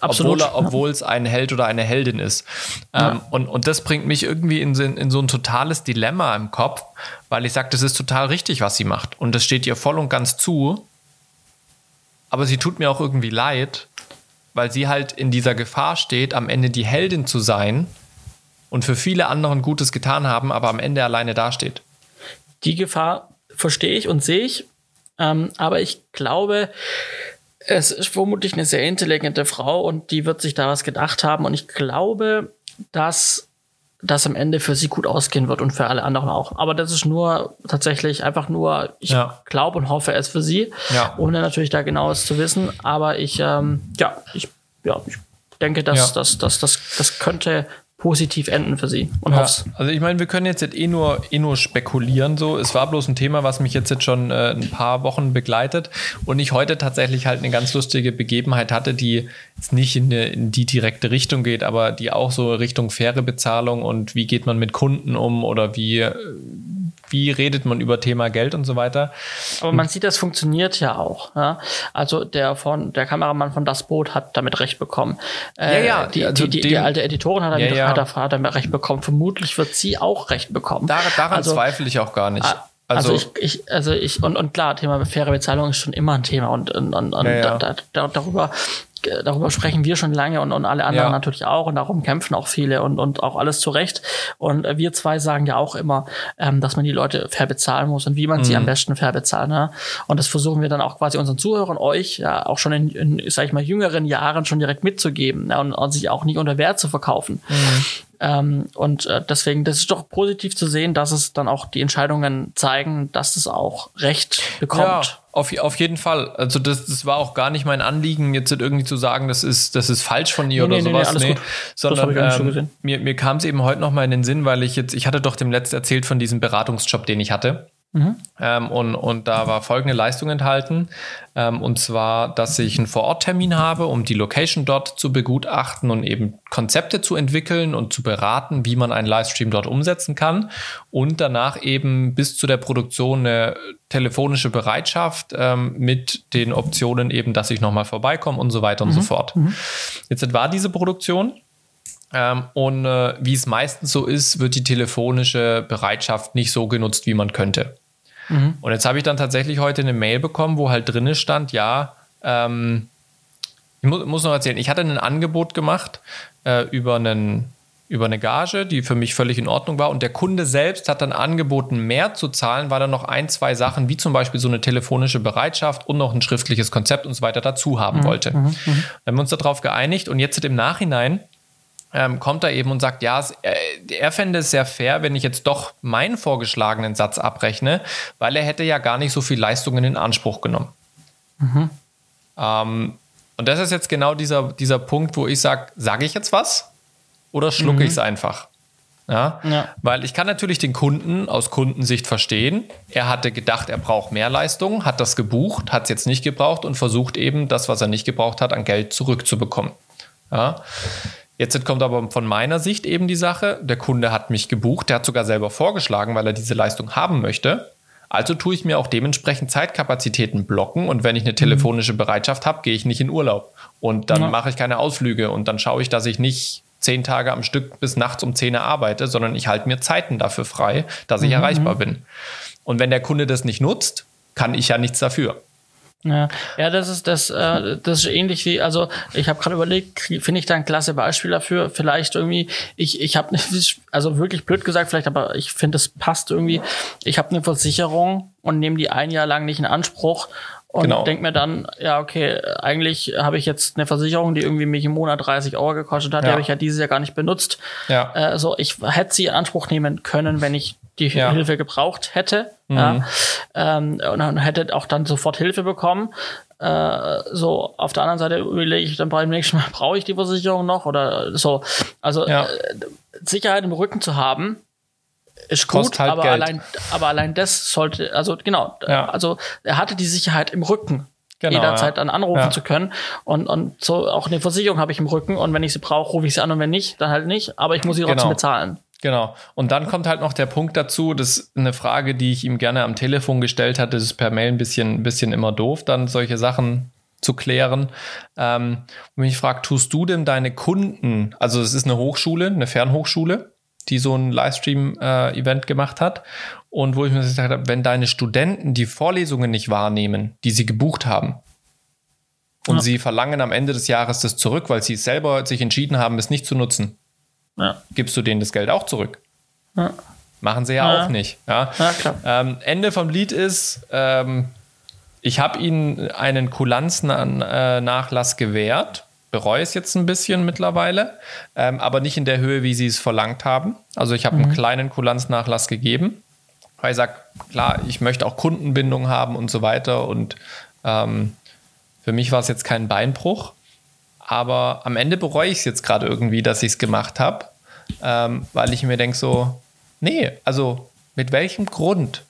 Absolut. Obwohl, es ein Held oder eine Heldin ist. Ähm, und, und das bringt mich irgendwie in, in so ein totales Dilemma im Kopf, weil ich sage, das ist total richtig, was sie macht. Und das steht ihr voll und ganz zu aber sie tut mir auch irgendwie leid, weil sie halt in dieser Gefahr steht, am Ende die Heldin zu sein und für viele anderen Gutes getan haben, aber am Ende alleine dasteht. Die Gefahr verstehe ich und sehe ich, ähm, aber ich glaube, es ist vermutlich eine sehr intelligente Frau und die wird sich da was gedacht haben und ich glaube, dass das am Ende für sie gut ausgehen wird und für alle anderen auch. Aber das ist nur tatsächlich einfach nur, ich ja. glaube und hoffe es für sie, ja. ohne natürlich da genaues zu wissen. Aber ich, ähm, ja, ich, ja, ich denke, dass ja. das, das, das, das könnte positiv enden für sie und ja, Also ich meine, wir können jetzt, jetzt eh nur eh nur spekulieren so. Es war bloß ein Thema, was mich jetzt jetzt schon äh, ein paar Wochen begleitet und ich heute tatsächlich halt eine ganz lustige Begebenheit hatte, die jetzt nicht in, eine, in die direkte Richtung geht, aber die auch so Richtung faire Bezahlung und wie geht man mit Kunden um oder wie äh, wie redet man über Thema Geld und so weiter. Aber man sieht, das funktioniert ja auch. Ja? Also der von der Kameramann von Das Boot hat damit recht bekommen. Äh, ja, ja. Die, also die, die, die, alte Editorin hat damit, ja, ja. Hat, hat damit recht bekommen. Vermutlich wird sie auch recht bekommen. Dar daran also, zweifle ich auch gar nicht. Also, also ich, ich, also ich, und, und klar, Thema faire Bezahlung ist schon immer ein Thema und, und, und, und ja, ja. Da, da, darüber darüber sprechen wir schon lange und, und alle anderen Ja. natürlich auch und darum kämpfen auch viele und, und auch alles zu Recht. Und äh, wir zwei sagen ja auch immer, ähm, dass man die Leute fair bezahlen muss und wie man Mhm. sie am besten fair bezahlt. Ne? Und das versuchen wir dann auch quasi unseren Zuhörern, euch, ja, auch schon in, in sag ich mal, jüngeren Jahren schon direkt mitzugeben ne? und, und sich auch nicht unter Wert zu verkaufen. Ähm, und äh, deswegen, das ist doch positiv zu sehen, dass es dann auch die Entscheidungen zeigen, dass es auch Recht bekommt. Ja, auf, auf jeden Fall. Also das, das war auch gar nicht mein Anliegen, jetzt irgendwie zu sagen, das ist, das ist falsch von dir Nee, oder nee, nee, sowas. Das hab Sondern ähm, mir, mir kam es eben heute noch mal in den Sinn, weil ich jetzt, ich hatte doch dem Letzt erzählt von diesem Beratungsjob, den ich hatte. Mhm. Ähm, und, und da war folgende Leistung enthalten. Ähm, und zwar, dass ich einen Vororttermin habe, um die Location dort zu begutachten und eben Konzepte zu entwickeln und zu beraten, wie man einen Livestream dort umsetzen kann. Und danach eben bis zu der Produktion eine telefonische Bereitschaft ähm, mit den Optionen eben, dass ich nochmal vorbeikomme und so weiter und so fort. Jetzt war diese Produktion. Ähm, und äh, wie es meistens so ist, wird die telefonische Bereitschaft nicht so genutzt, wie man könnte. Und jetzt habe ich dann tatsächlich heute eine Mail bekommen, wo halt drinne stand, ja, ähm, ich mu muss noch erzählen, ich hatte ein Angebot gemacht äh, über, einen, über eine Gage, die für mich völlig in Ordnung war. Und der Kunde selbst hat dann angeboten, mehr zu zahlen, weil er noch ein, zwei Sachen, wie zum Beispiel so eine telefonische Bereitschaft und noch ein schriftliches Konzept und so weiter dazu haben wollte. Dann haben wir uns darauf geeinigt und jetzt im Nachhinein ähm, kommt er eben und sagt, ja, es, er, er fände es sehr fair, wenn ich jetzt doch meinen vorgeschlagenen Satz abrechne, weil er hätte ja gar nicht so viel Leistungen in Anspruch genommen. Ähm, und das ist jetzt genau dieser, dieser Punkt, wo ich sage, sage ich jetzt was oder schlucke ich es einfach? Ja? Ja. Weil ich kann natürlich den Kunden aus Kundensicht verstehen. Er hatte gedacht, er braucht mehr Leistung, hat das gebucht, hat es jetzt nicht gebraucht und versucht eben das, was er nicht gebraucht hat, an Geld zurückzubekommen. Ja? Jetzt kommt aber von meiner Sicht eben die Sache, der Kunde hat mich gebucht, der hat sogar selber vorgeschlagen, weil er diese Leistung haben möchte. Also tue ich mir auch dementsprechend Zeitkapazitäten blocken und wenn ich eine telefonische Bereitschaft habe, gehe ich nicht in Urlaub und dann Ja. mache ich keine Ausflüge und dann schaue ich, dass ich nicht zehn Tage am Stück bis nachts um 10 Uhr arbeite, sondern ich halte mir Zeiten dafür frei, dass ich erreichbar bin. Und wenn der Kunde das nicht nutzt, kann ich ja nichts dafür. Ja, ja, das ist das, äh, das ist ähnlich wie, also ich habe gerade überlegt, finde ich da ein klasse Beispiel dafür. Vielleicht irgendwie, ich ich habe also wirklich blöd gesagt, vielleicht, aber ich finde, es passt irgendwie. Ich habe eine Versicherung und nehme die ein Jahr lang nicht in Anspruch und Genau. denk mir dann, ja okay, eigentlich habe ich jetzt eine Versicherung, die irgendwie mich im Monat 30 Euro gekostet hat, die Ja. habe ich ja dieses Jahr gar nicht benutzt. Ja. Äh, so, ich hätte sie in Anspruch nehmen können, wenn ich die Ja. Mhm. Hilfe gebraucht hätte. Ja. Ähm, und dann hätte auch dann sofort Hilfe bekommen. Äh, so, auf der anderen Seite überlege ich dann beim nächsten Mal, brauche ich die Versicherung noch oder so. Also Ja. äh, Sicherheit im Rücken zu haben, ist gut, halt aber Geld. allein, aber allein das sollte, also genau, Ja. also er hatte die Sicherheit im Rücken. Genau, jederzeit ja. dann anrufen Ja. zu können. Und, und so auch eine Versicherung habe ich im Rücken. Und wenn ich sie brauche, rufe ich sie an und wenn nicht, dann halt nicht. Aber ich muss sie trotzdem Genau. bezahlen. Genau. Und dann kommt halt noch der Punkt dazu, das ist eine Frage, die ich ihm gerne am Telefon gestellt hatte, das ist per Mail ein bisschen, ein bisschen immer doof, dann solche Sachen zu klären. Ähm, und mich fragt, tust du denn deine Kunden, also es ist eine Hochschule, eine Fernhochschule, die so ein Livestream-Event gemacht hat. Und wo ich mir gesagt habe, wenn deine Studenten die Vorlesungen nicht wahrnehmen, die sie gebucht haben, und Ja. sie verlangen am Ende des Jahres das zurück, weil sie selber sich entschieden haben, es nicht zu nutzen, Ja. gibst du denen das Geld auch zurück. Ja. Machen sie ja, auch nicht. Ähm, Ende vom Lied ist, ähm, ich habe ihnen einen Kulanznachlass gewährt. Bereue es jetzt ein bisschen mittlerweile, ähm, aber nicht in der Höhe, wie sie es verlangt haben. Also ich habe einen kleinen Kulanznachlass gegeben, weil ich sage, klar, ich möchte auch Kundenbindung haben und so weiter. Und ähm, für mich war es jetzt kein Beinbruch, aber am Ende bereue ich es jetzt gerade irgendwie, dass ich es gemacht habe, ähm, weil ich mir denke so, nee, also mit welchem Grund?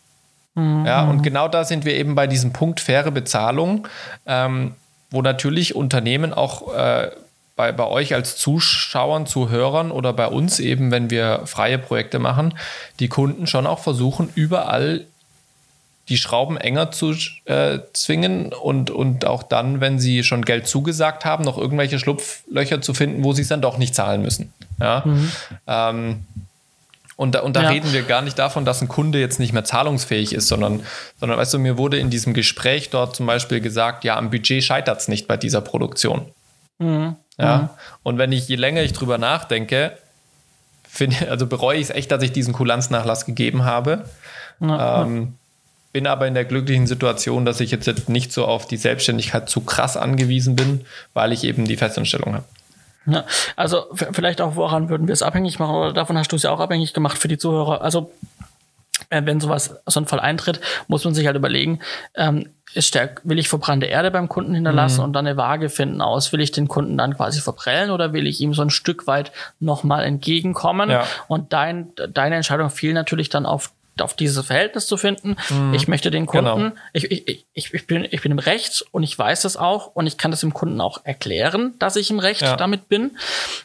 Ja, und genau da sind wir eben bei diesem Punkt faire Bezahlung, ähm, wo natürlich Unternehmen auch äh, bei, bei euch als Zuschauern, Zuhörern oder bei uns eben, wenn wir freie Projekte machen, die Kunden schon auch versuchen, überall die Schrauben enger zu äh, zwingen und, und auch dann, wenn sie schon Geld zugesagt haben, noch irgendwelche Schlupflöcher zu finden, wo sie es dann doch nicht zahlen müssen. Ja. Ähm, und da, und da Ja. reden wir gar nicht davon, dass ein Kunde jetzt nicht mehr zahlungsfähig ist, sondern, sondern weißt du, mir wurde in diesem Gespräch dort zum Beispiel gesagt, ja, am Budget scheitert es nicht bei dieser Produktion. Mhm. Ja. Mhm. Und wenn ich, je länger ich drüber nachdenke, finde, also bereue ich es echt, dass ich diesen Kulanznachlass gegeben habe. Ja, ähm, bin aber in der glücklichen Situation, dass ich jetzt nicht so auf die Selbstständigkeit zu krass angewiesen bin, weil ich eben die Festanstellung habe. Ja, also vielleicht auch, woran würden wir es abhängig machen? Oder davon hast du es ja auch abhängig gemacht für die Zuhörer. Also äh, wenn sowas, so ein Fall eintritt, muss man sich halt überlegen, ähm, ist der, will ich verbrannte Erde beim Kunden hinterlassen mhm. und dann eine Waage finden aus? Will ich den Kunden dann quasi verprellen oder will ich ihm so ein Stück weit nochmal entgegenkommen? Ja. Und dein, deine Entscheidung fiel natürlich dann auf auf dieses Verhältnis zu finden. Mhm. Ich möchte den Kunden, genau. ich, ich, ich, ich, bin, ich bin im Recht und ich weiß das auch und ich kann das dem Kunden auch erklären, dass ich im Recht ja. damit bin.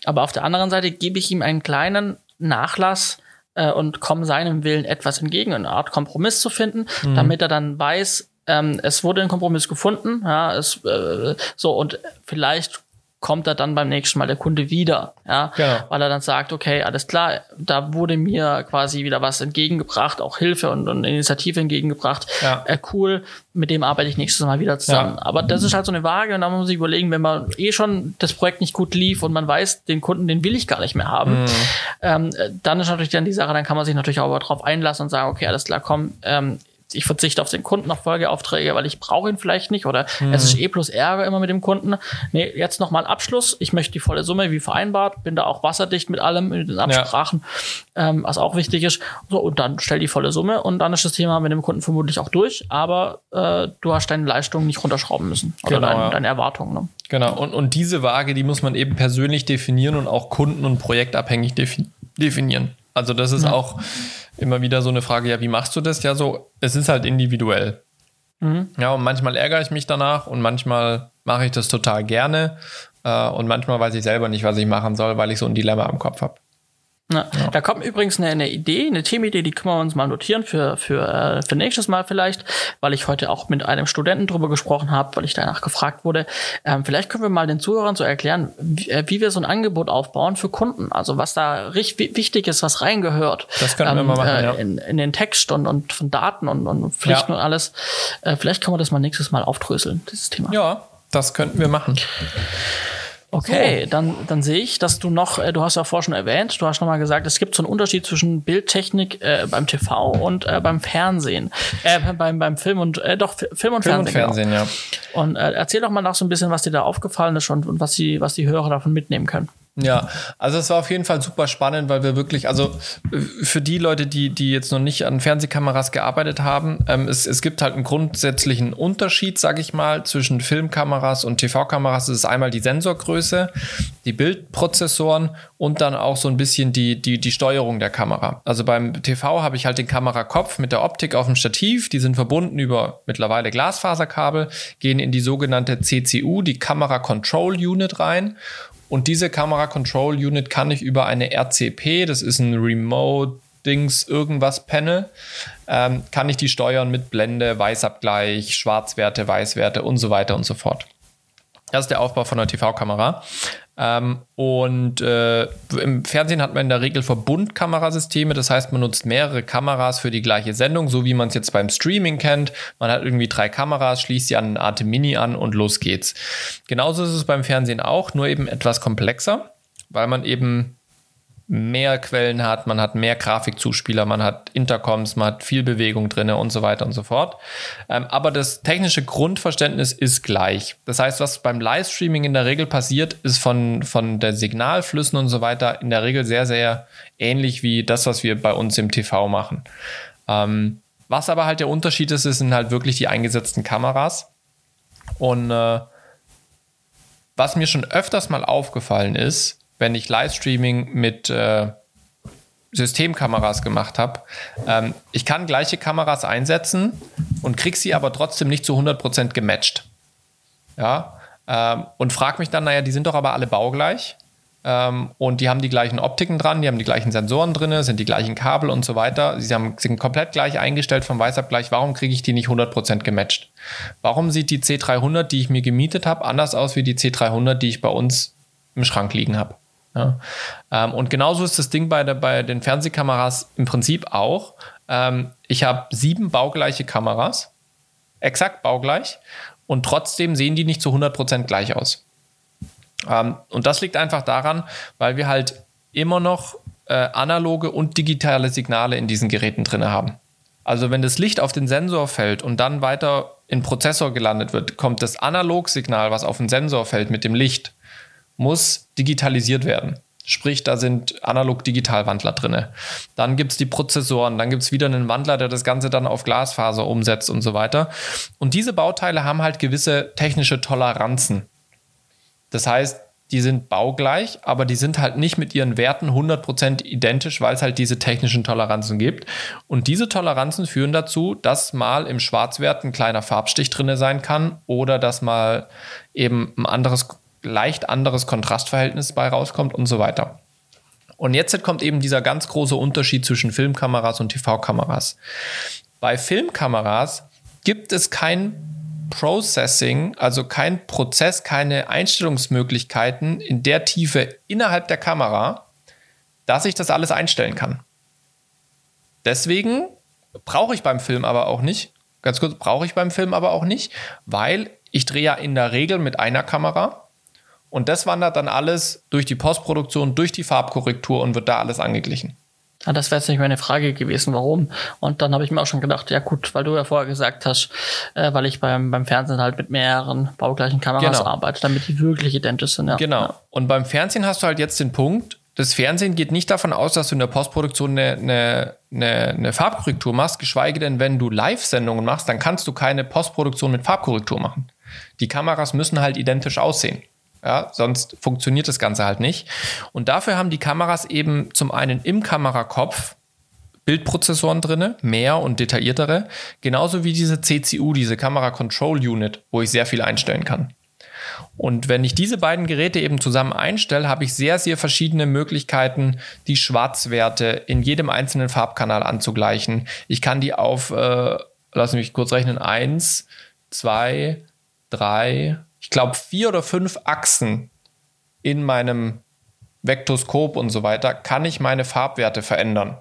Aber auf der anderen Seite gebe ich ihm einen kleinen Nachlass, äh, und komme seinem Willen etwas entgegen, eine Art Kompromiss zu finden, mhm. damit er dann weiß, ähm, es wurde ein Kompromiss gefunden, ja, es, äh, so und vielleicht kommt er dann beim nächsten Mal der Kunde wieder, ja, genau. weil er dann sagt, okay, alles klar, da wurde mir quasi wieder was entgegengebracht, auch Hilfe und, und Initiative entgegengebracht, ja. Äh, cool, mit dem arbeite ich nächstes Mal wieder zusammen. Ja. Aber das ist halt so eine Waage und da muss man sich überlegen, wenn man eh schon das Projekt nicht gut lief und man weiß, den Kunden, den will ich gar nicht mehr haben, mhm. ähm, dann ist natürlich dann die Sache, dann kann man sich natürlich auch darauf einlassen und sagen, okay, alles klar, komm, ähm, ich verzichte auf den Kunden auf Folgeaufträge, weil ich brauche ihn vielleicht nicht oder mhm. es ist eh plus Ärger immer mit dem Kunden. Nee, jetzt nochmal Abschluss. Ich möchte die volle Summe wie vereinbart, bin da auch wasserdicht mit allem, mit den Absprachen, ja. ähm, was auch wichtig ist. So, und dann stell die volle Summe und dann ist das Thema mit dem Kunden vermutlich auch durch, aber äh, du hast deine Leistung nicht runterschrauben müssen oder genau, dein, ja. deine Erwartungen. Ne? Genau, und, und diese Waage, die muss man eben persönlich definieren und auch kunden- und projektabhängig definieren. Also das ist ja. auch immer wieder so eine Frage, ja, wie machst du das? Ja, so, es ist halt individuell. Mhm. Ja, und manchmal ärgere ich mich danach und manchmal mache ich das total gerne äh, und manchmal weiß ich selber nicht, was ich machen soll, weil ich so ein Dilemma am Kopf habe. Na, ja. Da kommt übrigens eine, eine Idee, eine Themenidee, die können wir uns mal notieren für, für, äh, für nächstes Mal vielleicht, weil ich heute auch mit einem Studenten drüber gesprochen habe, weil ich danach gefragt wurde. Ähm, vielleicht können wir mal den Zuhörern so erklären, wie, äh, wie wir so ein Angebot aufbauen für Kunden. Also was da richtig wichtig ist, was reingehört. Das können ähm, wir mal machen, äh, ja. in, in den Text und, und von Daten und, und Pflichten ja. und alles. Äh, vielleicht können wir das mal nächstes Mal aufdröseln, dieses Thema. Ja, das könnten wir machen. Okay, so. dann, dann sehe ich, dass du noch, äh, du hast ja vorher schon erwähnt, du hast nochmal gesagt, es gibt so einen Unterschied zwischen Bildtechnik äh, beim TV und äh, beim Fernsehen. Äh, beim, beim Film und, äh, doch, Film und Film Fernsehen. Und Fernsehen, genau. ja. Und äh, erzähl doch mal noch so ein bisschen, was dir da aufgefallen ist und, und was, die, was die Hörer davon mitnehmen können. Ja, also es war auf jeden Fall super spannend, weil wir wirklich, also für die Leute, die, die jetzt noch nicht an Fernsehkameras gearbeitet haben, ähm, es, es gibt halt einen grundsätzlichen Unterschied, sage ich mal, zwischen Filmkameras und TV-Kameras. Es ist einmal die Sensorgröße, die Bildprozessoren und dann auch so ein bisschen die, die, die Steuerung der Kamera. Also beim TV habe ich halt den Kamerakopf mit der Optik auf dem Stativ, die sind verbunden über mittlerweile Glasfaserkabel, gehen in die sogenannte CCU, die Kamera Control Unit rein und diese Kamera Control Unit kann ich über eine RCP, das ist ein Remote Dings irgendwas Panel, ähm, kann ich die steuern mit Blende, Weißabgleich, Schwarzwerte, Weißwerte und so weiter und so fort. Das ist der Aufbau von einer TV-Kamera. Ähm, und äh, im Fernsehen hat man in der Regel Verbundkamerasysteme, das heißt, man nutzt mehrere Kameras für die gleiche Sendung, so wie man es jetzt beim Streaming kennt. Man hat irgendwie drei Kameras, schließt sie an ein Arte Mini an und los geht's. Genauso ist es beim Fernsehen auch, nur eben etwas komplexer, weil man eben mehr Quellen hat, man hat mehr Grafikzuspieler, man hat Intercoms, man hat viel Bewegung drin und so weiter und so fort. Ähm, aber das technische Grundverständnis ist gleich. Das heißt, was beim Livestreaming in der Regel passiert, ist von, von der Signalflüssen und so weiter in der Regel sehr, sehr ähnlich wie das, was wir bei uns im TV machen. Ähm, was aber halt der Unterschied ist, sind halt wirklich die eingesetzten Kameras. Und äh, was mir schon öfters mal aufgefallen ist, wenn ich Livestreaming mit äh, Systemkameras gemacht habe. Ähm, ich kann gleiche Kameras einsetzen und kriege sie aber trotzdem nicht zu 100% gematcht. Ja, ähm, und frage mich dann, naja, die sind doch aber alle baugleich. Ähm, und die haben die gleichen Optiken dran, die haben die gleichen Sensoren drin, sind die gleichen Kabel und so weiter. Sie haben, sind komplett gleich eingestellt vom Weißabgleich. Warum kriege ich die nicht 100% gematcht? Warum sieht die C300, die ich mir gemietet habe, anders aus wie die C300, die ich bei uns im Schrank liegen habe? Ja. Ähm, und genauso ist das Ding bei, der, bei den Fernsehkameras im Prinzip auch. Ähm, ich habe sieben baugleiche Kameras, exakt baugleich, und trotzdem sehen die nicht zu 100% gleich aus. Ähm, und das liegt einfach daran, weil wir halt immer noch äh, analoge und digitale Signale in diesen Geräten drin haben. Also wenn das Licht auf den Sensor fällt und dann weiter in Prozessor gelandet wird, kommt das Analogsignal, was auf den Sensor fällt mit dem Licht, muss digitalisiert werden. Sprich, da sind Analog-Digital-Wandler drin. Dann gibt es die Prozessoren, dann gibt es wieder einen Wandler, der das Ganze dann auf Glasfaser umsetzt und so weiter. Und diese Bauteile haben halt gewisse technische Toleranzen. Das heißt, die sind baugleich, aber die sind halt nicht mit ihren Werten 100% identisch, weil es halt diese technischen Toleranzen gibt. Und diese Toleranzen führen dazu, dass mal im Schwarzwert ein kleiner Farbstich drin sein kann oder dass mal eben ein anderes leicht anderes Kontrastverhältnis bei rauskommt und so weiter. Und jetzt kommt eben dieser ganz große Unterschied zwischen Filmkameras und TV-Kameras. Bei Filmkameras gibt es kein Processing, also kein Prozess, keine Einstellungsmöglichkeiten in der Tiefe innerhalb der Kamera, dass ich das alles einstellen kann. Deswegen brauche ich beim Film aber auch nicht, ganz kurz, brauche ich beim Film aber auch nicht, weil ich drehe ja in der Regel mit einer Kamera und das wandert dann alles durch die Postproduktion, durch die Farbkorrektur und wird da alles angeglichen. Ja, das wäre jetzt nicht meine Frage gewesen, warum. Und dann habe ich mir auch schon gedacht, ja gut, weil du ja vorher gesagt hast, äh, weil ich beim, beim Fernsehen halt mit mehreren baugleichen Kameras genau. arbeite, damit die wirklich identisch sind. Ja. Genau. Ja. Und beim Fernsehen hast du halt jetzt den Punkt, das Fernsehen geht nicht davon aus, dass du in der Postproduktion eine, eine, eine, eine Farbkorrektur machst, geschweige denn, wenn du Live-Sendungen machst, dann kannst du keine Postproduktion mit Farbkorrektur machen. Die Kameras müssen halt identisch aussehen. Ja, sonst funktioniert das Ganze halt nicht. Und dafür haben die Kameras eben zum einen im Kamerakopf Bildprozessoren drin, mehr und detailliertere, genauso wie diese CCU, diese Kamera Control Unit, wo ich sehr viel einstellen kann. Und wenn ich diese beiden Geräte eben zusammen einstelle, habe ich sehr, sehr verschiedene Möglichkeiten, die Schwarzwerte in jedem einzelnen Farbkanal anzugleichen. Ich kann die auf, äh, lass mich kurz rechnen, eins, zwei, drei, ich glaube, vier oder fünf Achsen in meinem Vektoskop und so weiter, kann ich meine Farbwerte verändern.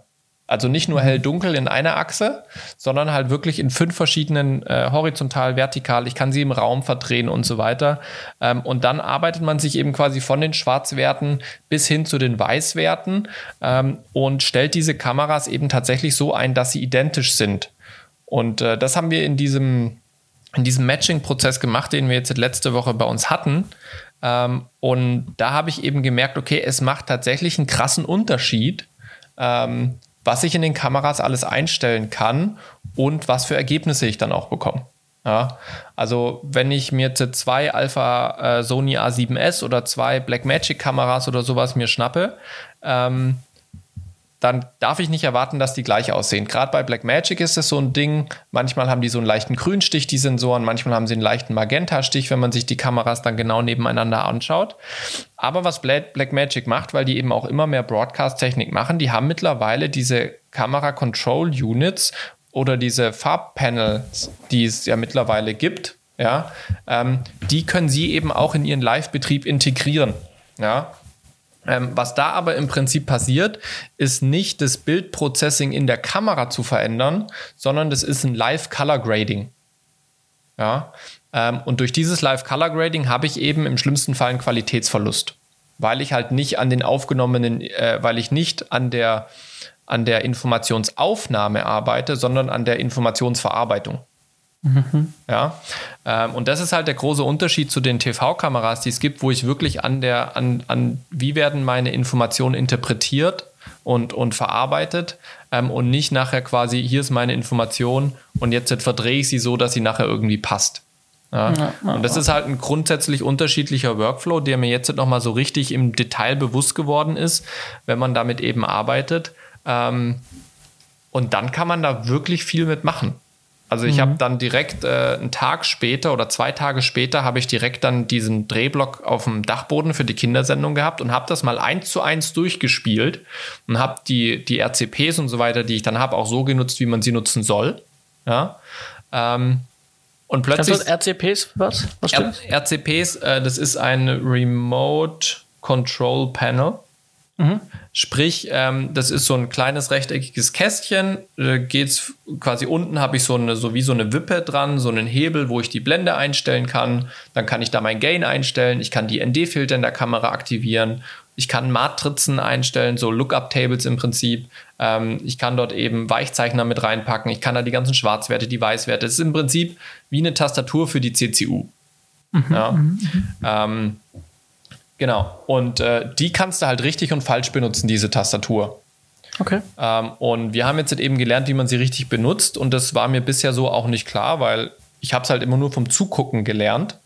Also nicht nur hell-dunkel in einer Achse, sondern halt wirklich in fünf verschiedenen äh, horizontal, vertikal. Ich kann sie im Raum verdrehen und so weiter. Ähm, und dann arbeitet man sich eben quasi von den Schwarzwerten bis hin zu den Weißwerten ähm, und stellt diese Kameras eben tatsächlich so ein, dass sie identisch sind. Und äh, das haben wir in diesem in diesem Matching-Prozess gemacht, den wir jetzt letzte Woche bei uns hatten. Ähm, und da habe ich eben gemerkt, okay, es macht tatsächlich einen krassen Unterschied, ähm, was ich in den Kameras alles einstellen kann und was für Ergebnisse ich dann auch bekomme. Ja, also wenn ich mir jetzt zwei Alpha äh, Sony A7S oder zwei Blackmagic Kameras oder sowas mir schnappe, ähm, dann darf ich nicht erwarten, dass die gleich aussehen. Gerade bei Blackmagic ist es so ein Ding, manchmal haben die so einen leichten Grünstich, die Sensoren, manchmal haben sie einen leichten Magenta-Stich, wenn man sich die Kameras dann genau nebeneinander anschaut. Aber was Blackmagic macht, weil die eben auch immer mehr Broadcast-Technik machen, die haben mittlerweile diese Kamera-Control-Units oder diese Farbpanels, die es ja mittlerweile gibt, ja, ähm, die können sie eben auch in ihren Live-Betrieb integrieren. Ja, was da aber im Prinzip passiert, ist nicht das Bildprocessing in der Kamera zu verändern, sondern das ist ein Live-Color-Grading. Ja, ähm, und durch dieses Live-Color-Grading habe ich eben im schlimmsten Fall einen Qualitätsverlust, weil ich halt nicht an den aufgenommenen, äh, weil ich nicht an der, an der Informationsaufnahme arbeite, sondern an der Informationsverarbeitung. Mhm. Ja, ähm, und das ist halt der große Unterschied zu den TV-Kameras, die es gibt, wo ich wirklich an der, an, an wie werden meine Informationen interpretiert und, und verarbeitet ähm, und nicht nachher quasi, hier ist meine Information und jetzt verdrehe ich sie so, dass sie nachher irgendwie passt. Ja. Und das ist halt ein grundsätzlich unterschiedlicher Workflow, der mir jetzt nochmal so richtig im Detail bewusst geworden ist, wenn man damit eben arbeitet. Ähm, und dann kann man da wirklich viel mitmachen. Also ich mhm. habe dann direkt äh, einen Tag später oder zwei Tage später habe ich direkt dann diesen Drehblock auf dem Dachboden für die Kindersendung gehabt und habe das mal eins zu eins durchgespielt und habe die, die RCPs und so weiter, die ich dann habe, auch so genutzt, wie man sie nutzen soll. Ja. Ähm, und plötzlich. Also RCPs, was? was R RCPs, äh, das ist ein Remote Control Panel. Mhm. Sprich, ähm, das ist so ein kleines rechteckiges Kästchen. Äh, geht's quasi unten habe ich so eine, so wie so eine Wippe dran, so einen Hebel, wo ich die Blende einstellen kann. Dann kann ich da mein Gain einstellen. Ich kann die ND-Filter in der Kamera aktivieren. Ich kann Matrizen einstellen, so Lookup-Tables im Prinzip. Ähm, ich kann dort eben Weichzeichner mit reinpacken. Ich kann da die ganzen Schwarzwerte, die Weißwerte. Es ist im Prinzip wie eine Tastatur für die CCU. Mhm, ja. Mhm, mhm. ähm, Genau. Und äh, die kannst du halt richtig und falsch benutzen, diese Tastatur. Okay. Ähm, und wir haben jetzt halt eben gelernt, wie man sie richtig benutzt. Und das war mir bisher so auch nicht klar, weil ich habe es halt immer nur vom Zugucken gelernt.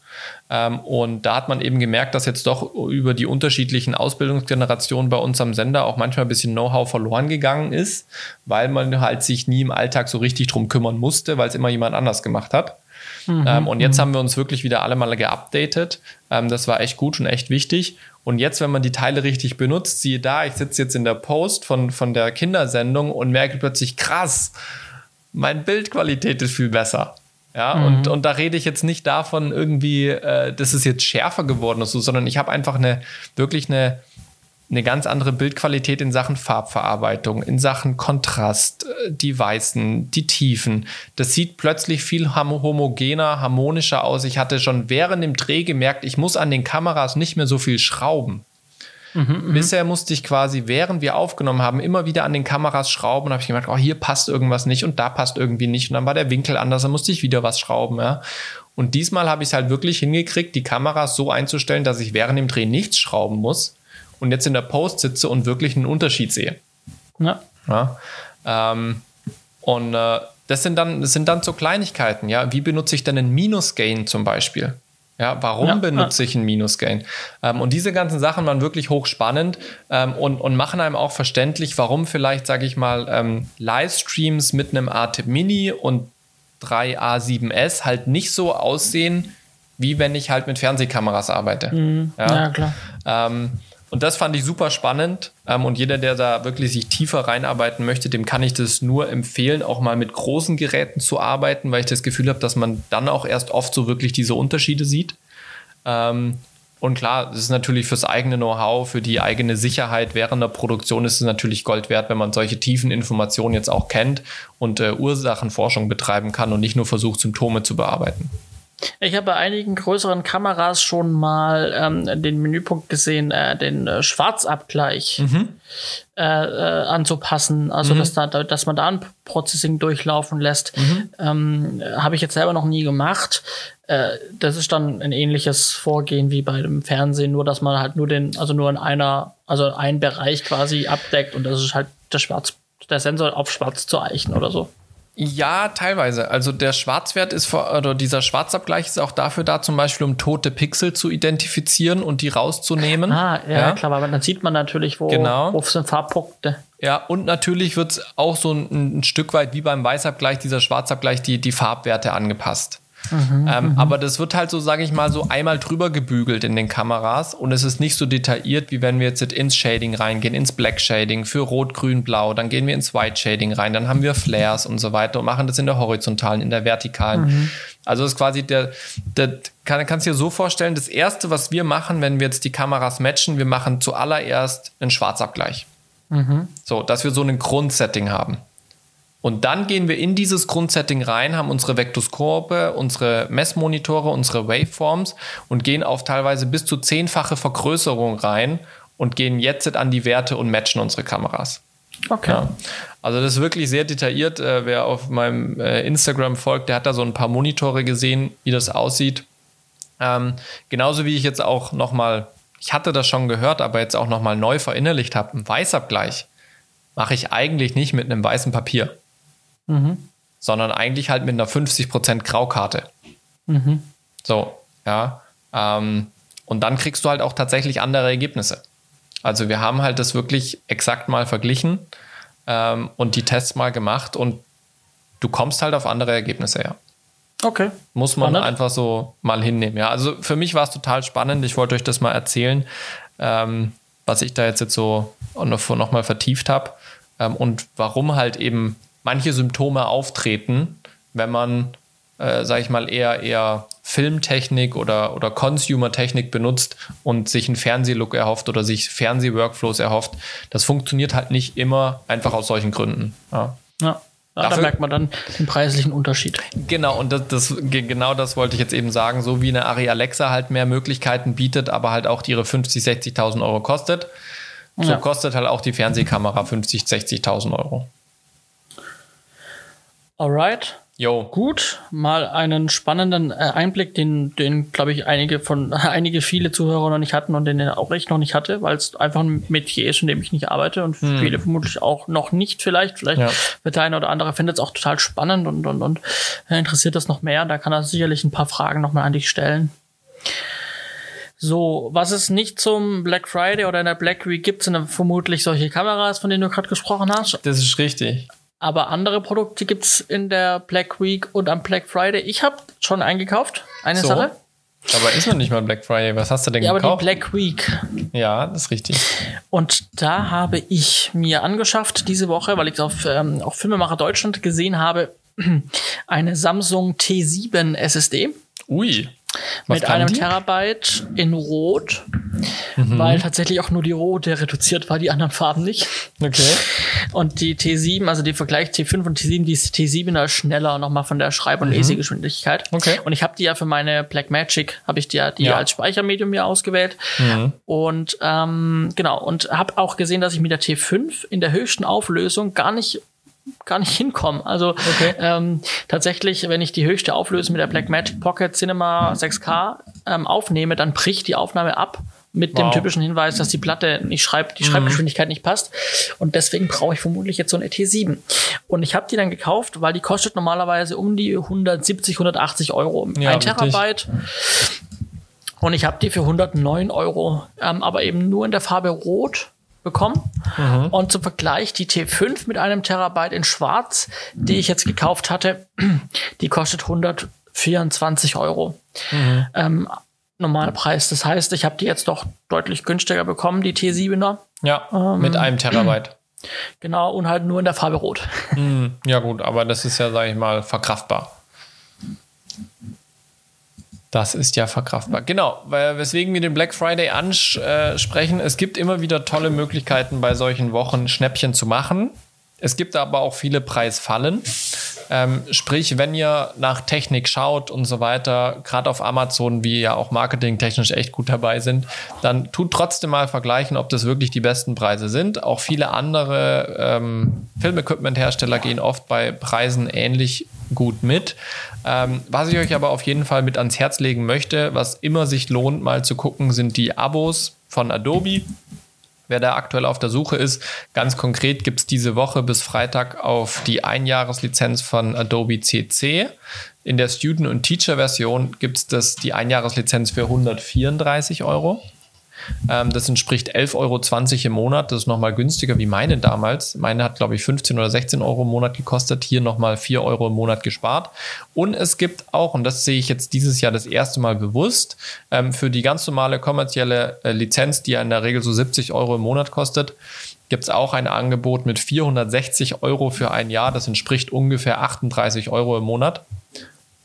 Ähm, und da hat man eben gemerkt, dass jetzt doch über die unterschiedlichen Ausbildungsgenerationen bei uns am Sender auch manchmal ein bisschen Know-how verloren gegangen ist, weil man halt sich nie im Alltag so richtig drum kümmern musste, weil es immer jemand anders gemacht hat. Mhm. Ähm, und jetzt haben wir uns wirklich wieder alle mal geupdatet. Ähm, das war echt gut und echt wichtig. Und jetzt, wenn man die Teile richtig benutzt, siehe da, ich sitze jetzt in der Post von, von der Kindersendung und merke plötzlich, krass, meine Bildqualität ist viel besser. Ja, mhm. und, und da rede ich jetzt nicht davon irgendwie, äh, dass es jetzt schärfer geworden ist, sondern ich habe einfach eine wirklich eine, eine ganz andere Bildqualität in Sachen Farbverarbeitung, in Sachen Kontrast, äh, die Weißen, die Tiefen. Das sieht plötzlich viel homogener, harmonischer aus. Ich hatte schon während dem Dreh gemerkt, ich muss an den Kameras nicht mehr so viel schrauben. Mhm, mhm. Bisher musste ich quasi, während wir aufgenommen haben, immer wieder an den Kameras schrauben und habe ich gemerkt, oh, hier passt irgendwas nicht und da passt irgendwie nicht und dann war der Winkel anders, dann musste ich wieder was schrauben, ja. Und diesmal habe ich es halt wirklich hingekriegt, die Kameras so einzustellen, dass ich während dem Dreh nichts schrauben muss und jetzt in der Post sitze und wirklich einen Unterschied sehe. Ja. ja ähm, und äh, das sind dann, das sind dann so Kleinigkeiten, ja. Wie benutze ich denn einen Minus-Gain zum Beispiel? Ja, warum ja, benutze ja. ich einen Minus-Gain? Ähm, und diese ganzen Sachen waren wirklich hochspannend ähm, und, und machen einem auch verständlich, warum vielleicht, sage ich mal, ähm, Livestreams mit einem ATIP Mini und 3A7S halt nicht so aussehen, wie wenn ich halt mit Fernsehkameras arbeite. Mhm. Ja? ja, klar. Und das fand ich super spannend. Ähm, und jeder, der da wirklich sich tiefer reinarbeiten möchte, dem kann ich das nur empfehlen, auch mal mit großen Geräten zu arbeiten, weil ich das Gefühl habe, dass man dann auch erst oft so wirklich diese Unterschiede sieht. Ähm, und klar, das ist natürlich fürs eigene Know-how, für die eigene Sicherheit während der Produktion ist es natürlich Gold wert, wenn man solche tiefen Informationen jetzt auch kennt und äh, Ursachenforschung betreiben kann und nicht nur versucht, Symptome zu bearbeiten. Ich habe bei einigen größeren Kameras schon mal ähm, den Menüpunkt gesehen, äh, den äh, Schwarzabgleich mhm. äh, äh, anzupassen. Also, mhm. dass, da, dass man da ein Processing durchlaufen lässt. Mhm. Ähm, habe ich jetzt selber noch nie gemacht. Äh, das ist dann ein ähnliches Vorgehen wie bei dem Fernsehen, nur dass man halt nur den, also nur in einer, also einen Bereich quasi abdeckt und das ist halt der Schwarz, der Sensor auf schwarz zu eichen oder so. Ja, teilweise. Also der Schwarzwert ist vor, oder dieser Schwarzabgleich ist auch dafür da, zum Beispiel um tote Pixel zu identifizieren und die rauszunehmen. Ah, ja, ja. klar, aber dann sieht man natürlich, wo, genau. wo sind Farbpunkte. Ja, und natürlich wird es auch so ein, ein, Stück weit wie beim Weißabgleich, dieser Schwarzabgleich, die, die Farbwerte angepasst. Mhm, ähm, mhm. aber das wird halt so, sage ich mal, so einmal drüber gebügelt in den Kameras und es ist nicht so detailliert, wie wenn wir jetzt ins Shading reingehen, ins Black Shading für Rot, Grün, Blau, dann gehen wir ins White Shading rein, dann haben wir Flares und so weiter und machen das in der horizontalen, in der vertikalen. Mhm. Also das ist quasi der, der kann, kannst dir so vorstellen, das erste, was wir machen, wenn wir jetzt die Kameras matchen, wir machen zuallererst einen Schwarzabgleich. Mhm. So, dass wir so ein Grundsetting haben. Und dann gehen wir in dieses Grundsetting rein, haben unsere Vektoskope, unsere Messmonitore, unsere Waveforms und gehen auf teilweise bis zu zehnfache Vergrößerung rein und gehen jetzt an die Werte und matchen unsere Kameras. Okay. Ja. Also das ist wirklich sehr detailliert. Äh, wer auf meinem äh, Instagram folgt, der hat da so ein paar Monitore gesehen, wie das aussieht. Ähm, genauso wie ich jetzt auch nochmal, ich hatte das schon gehört, aber jetzt auch nochmal neu verinnerlicht habe, ein Weißabgleich mache ich eigentlich nicht mit einem weißen Papier mhm. sondern eigentlich halt mit einer 50% Graukarte. Mhm. So, ja. Ähm, und dann kriegst du halt auch tatsächlich andere Ergebnisse. Also wir haben halt das wirklich exakt mal verglichen ähm, und die Tests mal gemacht und du kommst halt auf andere Ergebnisse, ja. Okay. Muss man Spannend. einfach so mal hinnehmen. Ja, also für mich war es total spannend. Ich wollte euch das mal erzählen, ähm, was ich da jetzt, jetzt so noch, noch mal vertieft habe ähm, und warum halt eben manche Symptome auftreten, wenn man, äh, sage ich mal, eher, eher Filmtechnik oder, oder Consumer-Technik benutzt und sich einen Fernsehlook erhofft oder sich Fernsehworkflows erhofft. Das funktioniert halt nicht immer einfach aus solchen Gründen. Ja. ja. Ja, da merkt man dann den preislichen Unterschied. Genau, und das, das, genau das wollte ich jetzt eben sagen. So wie eine Ari Alexa halt mehr Möglichkeiten bietet, aber halt auch ihre 50.000, 60.000 Euro kostet, so ja. kostet halt auch die Fernsehkamera 50.000, 60.000 Euro. Alright. Jo. Gut, mal einen spannenden äh, Einblick, den, den glaube ich, einige von, einige viele Zuhörer noch nicht hatten und den auch ich noch nicht hatte, weil es einfach ein Metier ist, in dem ich nicht arbeite und hm. viele vermutlich auch noch nicht vielleicht. Vielleicht ja. wird der eine oder andere findet es auch total spannend und, und, und interessiert das noch mehr. Da kann er sicherlich ein paar Fragen nochmal an dich stellen. So, was es nicht zum Black Friday oder in der Black Week gibt, sind vermutlich solche Kameras, von denen du gerade gesprochen hast. Das ist richtig. Aber andere Produkte gibt's in der Black Week und am Black Friday. Ich habe schon eingekauft, eine so. Sache. Aber ist noch nicht mal Black Friday. Was hast du denn ja, gekauft? Ja, aber die Black Week. Ja, das ist richtig. Und da habe ich mir angeschafft diese Woche, weil ich es auf, ähm, auf Filmemacher Deutschland gesehen habe, eine Samsung T7 SSD. Ui. Was mit einem die? Terabyte in Rot, mhm. weil tatsächlich auch nur die rote reduziert war, die anderen Farben nicht. Okay. Und die T7, also die Vergleich T5 und T7, die ist T7er schneller nochmal von der Schreib- und mhm. Lesegeschwindigkeit. Okay. Und ich habe die ja für meine Blackmagic, habe ich die ja, die ja. als Speichermedium mir ausgewählt. Mhm. Und ähm, genau, und habe auch gesehen, dass ich mit der T5 in der höchsten Auflösung gar nicht gar nicht hinkommen. Also okay. ähm, tatsächlich, wenn ich die höchste Auflösung mit der Blackmagic Pocket Cinema 6K ähm, aufnehme, dann bricht die Aufnahme ab mit wow. dem typischen Hinweis, dass die Platte nicht schreibt, die mhm. Schreibgeschwindigkeit nicht passt. Und deswegen brauche ich vermutlich jetzt so eine T7. Und ich habe die dann gekauft, weil die kostet normalerweise um die 170, 180 Euro. Ja, ein Terabyte. Und ich habe die für 109 Euro, ähm, aber eben nur in der Farbe Rot bekommen. Mhm. Und zum Vergleich die T5 mit einem Terabyte in Schwarz, die ich jetzt gekauft hatte, die kostet 124 Euro. Mhm. Ähm, Normalpreis. Das heißt, ich habe die jetzt doch deutlich günstiger bekommen, die T7er. Ja, ähm, mit einem Terabyte. Genau, und halt nur in der Farbe Rot. Mhm. Ja, gut, aber das ist ja, sage ich mal, verkraftbar. Das ist ja verkraftbar. Genau, weil, weswegen wir den Black Friday ansprechen. Es gibt immer wieder tolle Möglichkeiten bei solchen Wochen Schnäppchen zu machen. Es gibt aber auch viele Preisfallen. Ähm, sprich, wenn ihr nach Technik schaut und so weiter, gerade auf Amazon, wie ja auch marketingtechnisch echt gut dabei sind, dann tut trotzdem mal vergleichen, ob das wirklich die besten Preise sind. Auch viele andere ähm, Filmequipment-Hersteller gehen oft bei Preisen ähnlich gut mit. Ähm, was ich euch aber auf jeden Fall mit ans Herz legen möchte, was immer sich lohnt, mal zu gucken, sind die Abos von Adobe wer da aktuell auf der Suche ist. Ganz konkret gibt es diese Woche bis Freitag auf die Einjahreslizenz von Adobe CC. In der Student- und Teacher-Version gibt es die Einjahreslizenz für 134 Euro. Ähm, das entspricht 11,20 Euro im Monat. Das ist nochmal günstiger wie meine damals. Meine hat, glaube ich, 15 oder 16 Euro im Monat gekostet. Hier nochmal 4 Euro im Monat gespart. Und es gibt auch, und das sehe ich jetzt dieses Jahr das erste Mal bewusst, ähm, für die ganz normale kommerzielle äh, Lizenz, die ja in der Regel so 70 Euro im Monat kostet, gibt es auch ein Angebot mit 460 Euro für ein Jahr. Das entspricht ungefähr 38 Euro im Monat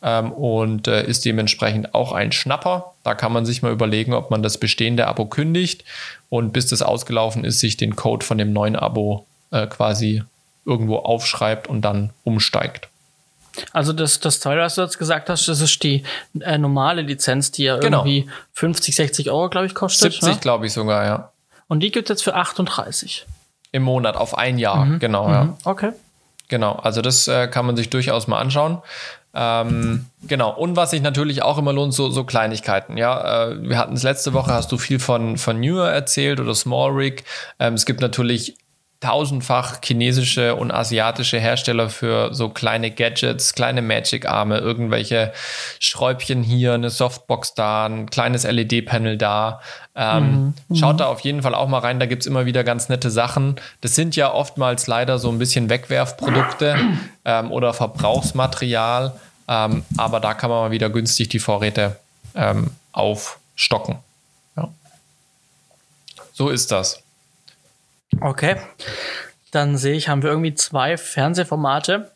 ähm, und äh, ist dementsprechend auch ein Schnapper. Da kann man sich mal überlegen, ob man das bestehende Abo kündigt und bis das ausgelaufen ist, sich den Code von dem neuen Abo äh, quasi irgendwo aufschreibt und dann umsteigt. Also das, das Teil, was du jetzt gesagt hast, das ist die äh, normale Lizenz, die ja genau. irgendwie 50, 60 Euro, glaube ich, kostet. 70, ne? glaube ich sogar, ja. Und die gibt es jetzt für 38. Im Monat, auf ein Jahr, mhm. genau, mhm. ja. Okay. Genau, also das äh, kann man sich durchaus mal anschauen. Ähm, genau. Und was sich natürlich auch immer lohnt, so, so Kleinigkeiten. Ja, äh, wir hatten es letzte Woche, hast du viel von, von Newer erzählt oder Small Rig. Ähm, es gibt natürlich tausendfach chinesische und asiatische Hersteller für so kleine Gadgets, kleine Magic-Arme, irgendwelche Schräubchen hier, eine Softbox da, ein kleines LED-Panel da. Ähm, mhm. Schaut da auf jeden Fall auch mal rein, da gibt's immer wieder ganz nette Sachen. Das sind ja oftmals leider so ein bisschen Wegwerfprodukte ähm, oder Verbrauchsmaterial, ähm, aber da kann man mal wieder günstig die Vorräte ähm, aufstocken. Ja. So ist das. Okay. Dann sehe ich, haben wir irgendwie zwei Fernsehformate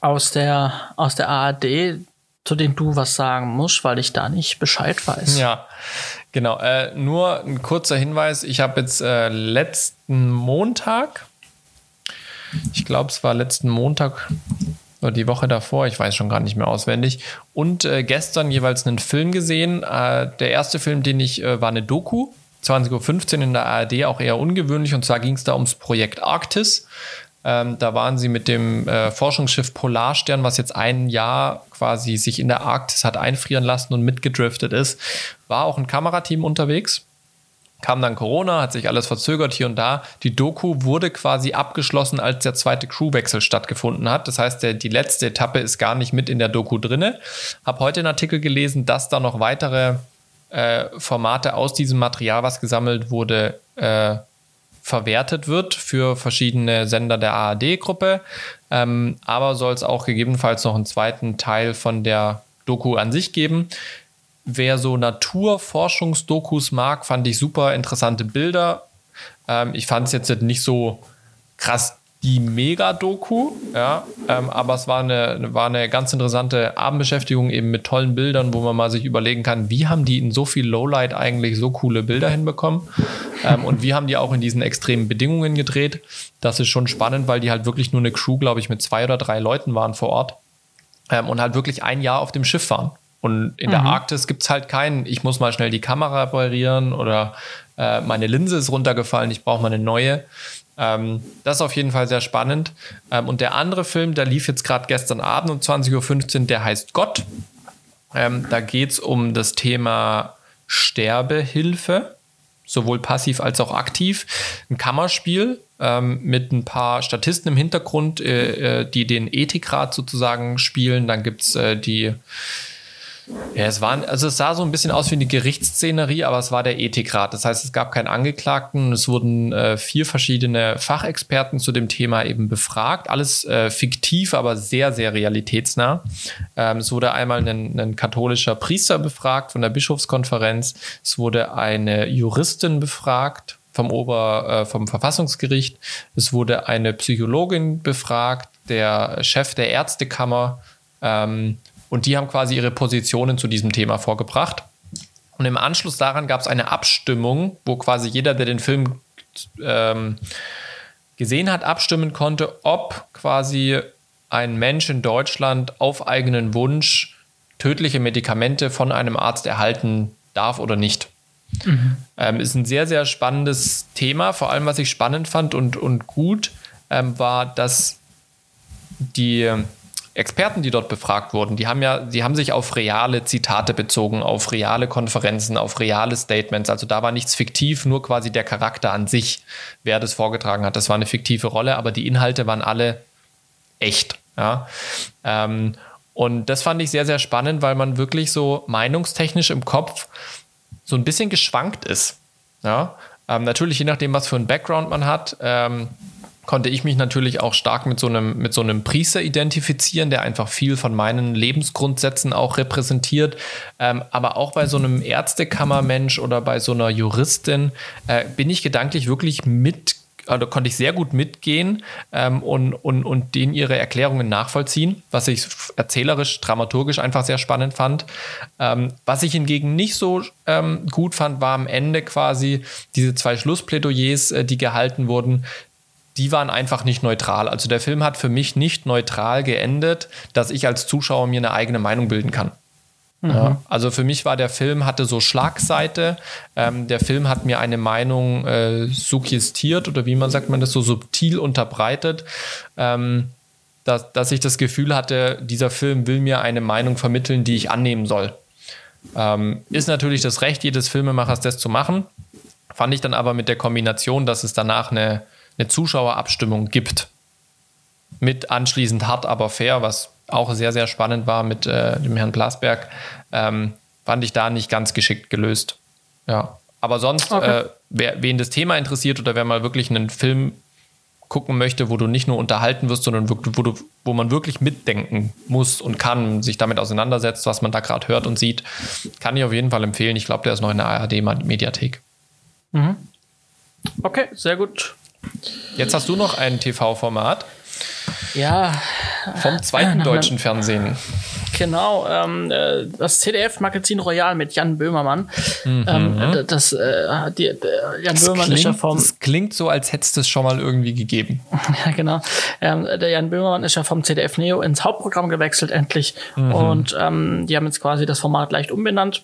aus der, aus der ARD, zu denen du was sagen musst, weil ich da nicht Bescheid weiß. Ja, genau. Äh, nur ein kurzer Hinweis. Ich habe jetzt äh, letzten Montag, ich glaube, es war letzten Montag oder die Woche davor, ich weiß schon gar nicht mehr auswendig, und äh, gestern jeweils einen Film gesehen. Äh, der erste Film, den ich, äh, war eine Doku. 20.15 Uhr in der ARD, auch eher ungewöhnlich. Und zwar ging es da ums Projekt Arktis. Ähm, da waren sie mit dem äh, Forschungsschiff Polarstern, was jetzt ein Jahr quasi sich in der Arktis hat einfrieren lassen und mitgedriftet ist. War auch ein Kamerateam unterwegs. Kam dann Corona, hat sich alles verzögert hier und da. Die Doku wurde quasi abgeschlossen, als der zweite Crewwechsel stattgefunden hat. Das heißt, der, die letzte Etappe ist gar nicht mit in der Doku drinne. Hab heute einen Artikel gelesen, dass da noch weitere äh, Formate aus diesem Material, was gesammelt wurde, äh, verwertet wird für verschiedene Sender der ARD-Gruppe. Ähm, aber soll es auch gegebenenfalls noch einen zweiten Teil von der Doku an sich geben. Wer so Naturforschungsdokus mag, fand ich super interessante Bilder. Ähm, ich fand es jetzt nicht so krass die Mega-Doku, ja, ähm, aber es war eine, war eine ganz interessante Abendbeschäftigung eben mit tollen Bildern, wo man mal sich überlegen kann, wie haben die in so viel Lowlight eigentlich so coole Bilder hinbekommen ähm, und wie haben die auch in diesen extremen Bedingungen gedreht. Das ist schon spannend, weil die halt wirklich nur eine Crew, glaube ich, mit zwei oder drei Leuten waren vor Ort ähm, und halt wirklich ein Jahr auf dem Schiff waren. Und in mhm. der Arktis gibt es halt keinen, ich muss mal schnell die Kamera reparieren oder äh, meine Linse ist runtergefallen, ich brauche mal eine neue. Ähm, das ist auf jeden Fall sehr spannend. Ähm, und der andere Film, der lief jetzt gerade gestern Abend um 20.15 Uhr, der heißt Gott. Ähm, da geht es um das Thema Sterbehilfe, sowohl passiv als auch aktiv. Ein Kammerspiel ähm, mit ein paar Statisten im Hintergrund, äh, äh, die den Ethikrat sozusagen spielen. Dann gibt es äh, die ja, es waren, also es sah so ein bisschen aus wie eine Gerichtsszenerie, aber es war der Ethikrat. Das heißt, es gab keinen Angeklagten. Es wurden äh, vier verschiedene Fachexperten zu dem Thema eben befragt. Alles äh, fiktiv, aber sehr, sehr realitätsnah. Ähm, es wurde einmal ein, ein katholischer Priester befragt von der Bischofskonferenz. Es wurde eine Juristin befragt vom Ober, äh, vom Verfassungsgericht. Es wurde eine Psychologin befragt, der Chef der Ärztekammer. Ähm, und die haben quasi ihre Positionen zu diesem Thema vorgebracht. Und im Anschluss daran gab es eine Abstimmung, wo quasi jeder, der den Film ähm, gesehen hat, abstimmen konnte, ob quasi ein Mensch in Deutschland auf eigenen Wunsch tödliche Medikamente von einem Arzt erhalten darf oder nicht. Mhm. Ähm, ist ein sehr, sehr spannendes Thema. Vor allem, was ich spannend fand und, und gut, ähm, war, dass die Experten, die dort befragt wurden, die haben ja, die haben sich auf reale Zitate bezogen, auf reale Konferenzen, auf reale Statements. Also da war nichts fiktiv, nur quasi der Charakter an sich, wer das vorgetragen hat. Das war eine fiktive Rolle, aber die Inhalte waren alle echt. Ja. Ähm, und das fand ich sehr, sehr spannend, weil man wirklich so meinungstechnisch im Kopf so ein bisschen geschwankt ist. Ja. Ähm, natürlich, je nachdem, was für ein Background man hat. Ähm, konnte ich mich natürlich auch stark mit so einem, mit so einem Priester identifizieren, der einfach viel von meinen Lebensgrundsätzen auch repräsentiert. Ähm, aber auch bei so einem Ärztekammermensch oder bei so einer Juristin äh, bin ich gedanklich wirklich mit also konnte ich sehr gut mitgehen ähm, und, und, und denen ihre Erklärungen nachvollziehen, was ich erzählerisch, dramaturgisch einfach sehr spannend fand. Ähm, was ich hingegen nicht so ähm, gut fand, war am Ende quasi diese zwei Schlussplädoyers, äh, die gehalten wurden, die waren einfach nicht neutral. Also der Film hat für mich nicht neutral geendet, dass ich als Zuschauer mir eine eigene Meinung bilden kann. Mhm. Ja, also für mich war der Film, hatte so Schlagseite. Ähm, der Film hat mir eine Meinung äh, suggestiert oder wie man sagt man das, so subtil unterbreitet, ähm, dass, dass ich das Gefühl hatte, dieser Film will mir eine Meinung vermitteln, die ich annehmen soll. Ähm, ist natürlich das Recht jedes Filmemachers, das zu machen. Fand ich dann aber mit der Kombination, dass es danach eine eine Zuschauerabstimmung gibt. Mit anschließend hart, aber fair, was auch sehr, sehr spannend war mit äh, dem Herrn Blasberg, ähm, fand ich da nicht ganz geschickt gelöst. Ja. Aber sonst, okay. äh, wer, wen das Thema interessiert oder wer mal wirklich einen Film gucken möchte, wo du nicht nur unterhalten wirst, sondern wo, du, wo man wirklich mitdenken muss und kann, sich damit auseinandersetzt, was man da gerade hört und sieht, kann ich auf jeden Fall empfehlen. Ich glaube, der ist noch in der ARD-Mediathek. Mhm. Okay, sehr gut. Jetzt hast du noch ein TV-Format. Ja. Vom zweiten deutschen Fernsehen. Genau, ähm, äh, das CDF-Magazin Royal mit Jan Böhmermann. Mhm. Ähm, das, äh, die, Jan das Böhmermann klingt, ist ja vom. Das klingt so, als hättest du es schon mal irgendwie gegeben. ja, genau. Ähm, der Jan Böhmermann ist ja vom CDF Neo ins Hauptprogramm gewechselt, endlich. Mhm. Und ähm, die haben jetzt quasi das Format leicht umbenannt.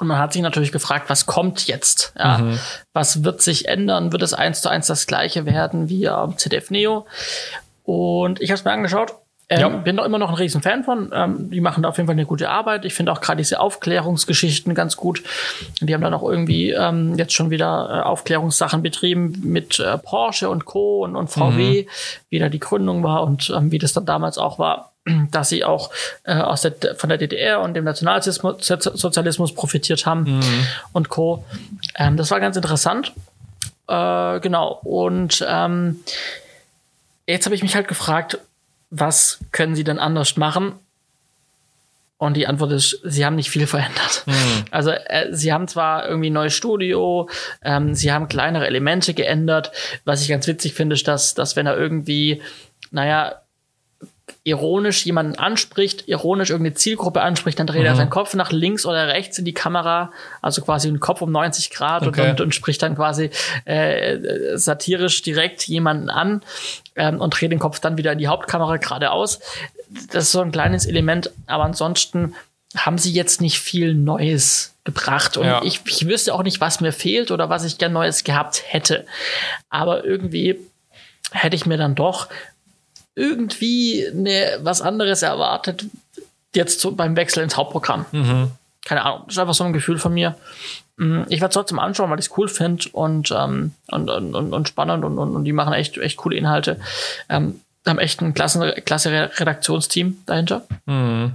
Und man hat sich natürlich gefragt, was kommt jetzt? Ja, mhm. Was wird sich ändern? Wird es eins zu eins das gleiche werden wie am CDF Neo? Und ich habe es mir angeschaut. Ähm, ja. Bin da immer noch ein riesen Fan von. Ähm, die machen da auf jeden Fall eine gute Arbeit. Ich finde auch gerade diese Aufklärungsgeschichten ganz gut. Die haben dann auch irgendwie ähm, jetzt schon wieder äh, Aufklärungssachen betrieben mit äh, Porsche und Co. und, und VW, mhm. wie da die Gründung war und ähm, wie das dann damals auch war dass sie auch äh, aus der, von der DDR und dem Nationalsozialismus profitiert haben mhm. und Co. Ähm, das war ganz interessant. Äh, genau. Und ähm, jetzt habe ich mich halt gefragt, was können sie denn anders machen? Und die Antwort ist, sie haben nicht viel verändert. Mhm. Also äh, sie haben zwar irgendwie ein neues Studio, ähm, sie haben kleinere Elemente geändert. Was ich ganz witzig finde, ist, dass, dass wenn er irgendwie, naja, ironisch jemanden anspricht, ironisch irgendeine Zielgruppe anspricht, dann dreht mhm. er seinen Kopf nach links oder rechts in die Kamera, also quasi einen Kopf um 90 Grad okay. und, und, und, spricht dann quasi äh, satirisch direkt jemanden an ähm, und dreht den Kopf dann wieder in die Hauptkamera geradeaus. Das ist so ein kleines Element, aber ansonsten haben sie jetzt nicht viel Neues gebracht. Und ja. ich, ich wüsste auch nicht, was mir fehlt oder was ich gern Neues gehabt hätte. Aber irgendwie hätte ich mir dann doch irgendwie ne, was anderes erwartet, jetzt so beim Wechsel ins Hauptprogramm. Mhm. Keine Ahnung, das ist einfach so ein Gefühl von mir. Mm, ich werde es trotzdem anschauen, weil ich es cool finde und, ähm, und, und, und, spannend und, und, und die machen echt, echt coole Inhalte. Ähm, haben echt ein klasse, klasse Redaktionsteam dahinter. Mhm.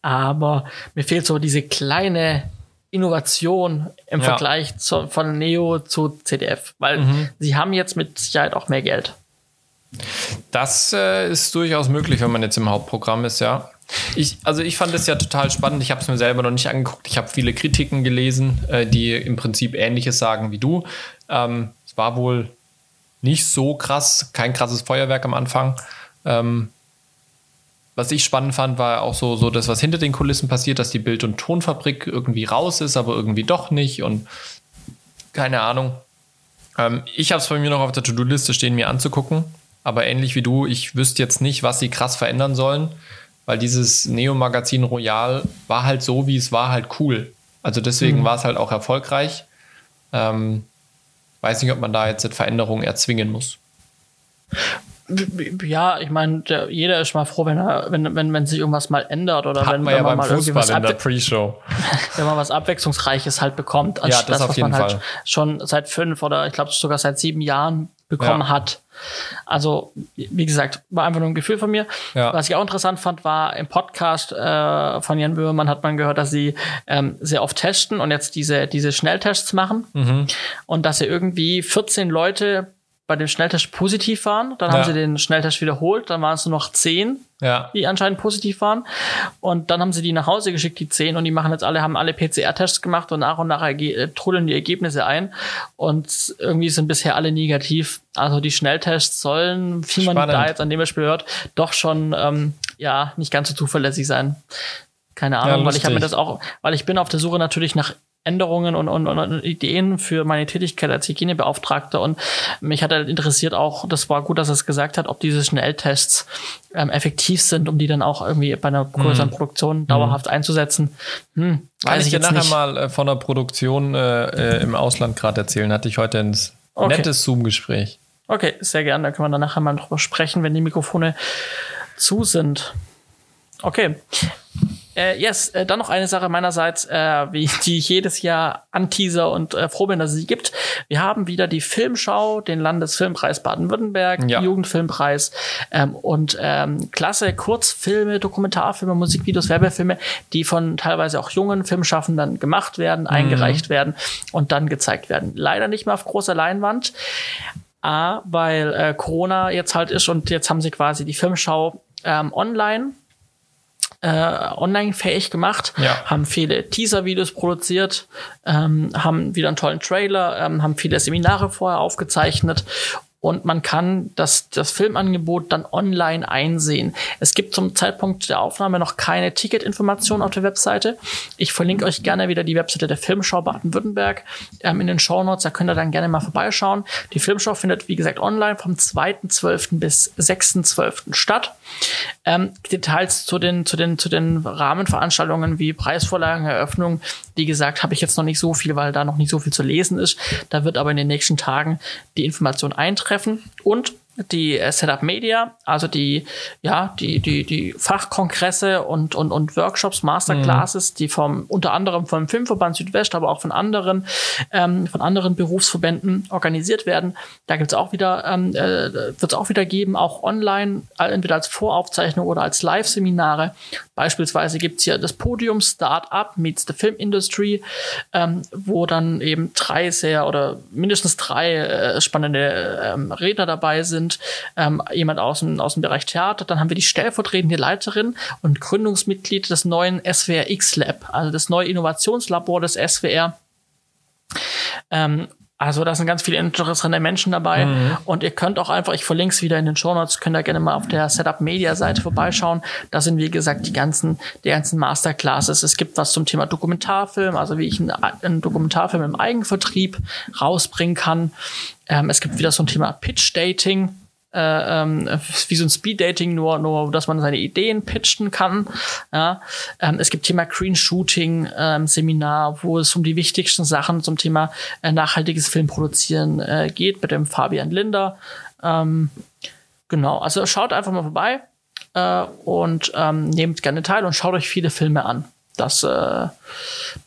Aber mir fehlt so diese kleine Innovation im ja. Vergleich zu, von Neo zu CDF, weil mhm. sie haben jetzt mit Sicherheit auch mehr Geld. Das äh, ist durchaus möglich, wenn man jetzt im Hauptprogramm ist, ja. Ich, also ich fand es ja total spannend. Ich habe es mir selber noch nicht angeguckt. Ich habe viele Kritiken gelesen, äh, die im Prinzip Ähnliches sagen wie du. Ähm, es war wohl nicht so krass, kein krasses Feuerwerk am Anfang. Ähm, was ich spannend fand, war auch so, so das, was hinter den Kulissen passiert, dass die Bild- und Tonfabrik irgendwie raus ist, aber irgendwie doch nicht und keine Ahnung. Ähm, ich habe es bei mir noch auf der To-Do-Liste stehen, mir anzugucken aber ähnlich wie du, ich wüsste jetzt nicht, was sie krass verändern sollen, weil dieses Neo-Magazin Royal war halt so, wie es war, halt cool. Also deswegen mhm. war es halt auch erfolgreich. Ähm, weiß nicht, ob man da jetzt Veränderungen erzwingen muss. Ja, ich meine, jeder ist mal froh, wenn er, wenn, wenn, wenn sich irgendwas mal ändert oder Hat wenn, man, ja wenn man mal Fußball in der Pre-Show. wenn man was Abwechslungsreiches halt bekommt, als ja, das, das was man halt Fall. schon seit fünf oder ich glaube sogar seit sieben Jahren bekommen ja. hat. Also, wie gesagt, war einfach nur ein Gefühl von mir. Ja. Was ich auch interessant fand, war im Podcast äh, von Jan Böhmermann hat man gehört, dass sie ähm, sehr oft testen und jetzt diese, diese Schnelltests machen mhm. und dass sie irgendwie 14 Leute bei dem Schnelltest positiv waren. Dann ja. haben sie den Schnelltest wiederholt. Dann waren es nur noch zehn, ja. die anscheinend positiv waren. Und dann haben sie die nach Hause geschickt, die zehn. Und die machen jetzt alle, haben alle PCR-Tests gemacht und nach und nach äh, trudeln die Ergebnisse ein. Und irgendwie sind bisher alle negativ. Also die Schnelltests sollen, wie man da jetzt an dem Beispiel hört, doch schon, ähm, ja, nicht ganz so zuverlässig sein. Keine Ahnung, ja, weil ich habe mir das auch, weil ich bin auf der Suche natürlich nach Änderungen und, und, und Ideen für meine Tätigkeit als Hygienebeauftragter. Und mich hat halt interessiert auch, das war gut, dass er es gesagt hat, ob diese Schnelltests ähm, effektiv sind, um die dann auch irgendwie bei einer größeren mhm. Produktion dauerhaft mhm. einzusetzen. Hm, Kann ich, ich dir nachher nicht. mal äh, von einer Produktion äh, äh, im Ausland gerade erzählen? Hatte ich heute ein okay. nettes Zoom-Gespräch. Okay, sehr gerne. Da können wir dann nachher mal drüber sprechen, wenn die Mikrofone zu sind. Okay. Äh, yes, äh, dann noch eine Sache meinerseits, äh, wie, die ich jedes Jahr anteaser und äh, froh bin, dass es sie gibt. Wir haben wieder die Filmschau, den Landesfilmpreis Baden-Württemberg, ja. Jugendfilmpreis ähm, und ähm, klasse Kurzfilme, Dokumentarfilme, Musikvideos, Werbefilme, die von teilweise auch jungen Filmschaffenden gemacht werden, mhm. eingereicht werden und dann gezeigt werden. Leider nicht mehr auf großer Leinwand. A, weil äh, Corona jetzt halt ist und jetzt haben sie quasi die Filmschau ähm, online äh, online fähig gemacht, ja. haben viele Teaser-Videos produziert, ähm, haben wieder einen tollen Trailer, ähm, haben viele Seminare vorher aufgezeichnet und man kann das, das Filmangebot dann online einsehen. Es gibt zum Zeitpunkt der Aufnahme noch keine Ticketinformation auf der Webseite. Ich verlinke euch gerne wieder die Webseite der Filmschau Baden-Württemberg ähm, in den Show Notes. Da könnt ihr dann gerne mal vorbeischauen. Die Filmschau findet, wie gesagt, online vom 2.12. bis 6.12. statt. Ähm, Details zu den, zu, den, zu den Rahmenveranstaltungen wie Preisvorlagen, Eröffnung, wie gesagt, habe ich jetzt noch nicht so viel, weil da noch nicht so viel zu lesen ist. Da wird aber in den nächsten Tagen die Information eintreffen. Und die äh, Setup Media, also die, ja, die, die, die Fachkongresse und, und, und Workshops, Masterclasses, mhm. die vom, unter anderem vom Filmverband Südwest, aber auch von anderen, ähm, von anderen Berufsverbänden organisiert werden. Da gibt's auch wieder, ähm, äh, wird es auch wieder geben, auch online, entweder als Voraufzeichnung oder als Live-Seminare. Beispielsweise gibt's hier das Podium Startup meets the Film Industry, ähm, wo dann eben drei sehr oder mindestens drei äh, spannende ähm, Redner dabei sind sind ähm, jemand aus dem, aus dem Bereich Theater. Dann haben wir die stellvertretende Leiterin und Gründungsmitglied des neuen SWR X-Lab, also das neue Innovationslabor des SWR. Ähm, also da sind ganz viele interessante Menschen dabei mhm. und ihr könnt auch einfach, ich verlinke es wieder in den Show Notes, könnt ihr gerne mal auf der Setup Media Seite vorbeischauen. Da sind wie gesagt die ganzen, die ganzen Masterclasses. Es gibt was zum Thema Dokumentarfilm, also wie ich einen, einen Dokumentarfilm im Eigenvertrieb rausbringen kann. Ähm, es gibt wieder so ein Thema Pitch Dating äh, ähm, wie so ein Speed-Dating, nur, nur, dass man seine Ideen pitchen kann. Ja? Ähm, es gibt Thema Green Shooting ähm, Seminar, wo es um die wichtigsten Sachen zum Thema äh, nachhaltiges Filmproduzieren äh, geht, mit dem Fabian Linder. Ähm, genau, also schaut einfach mal vorbei äh, und ähm, nehmt gerne teil und schaut euch viele Filme an. Das, äh,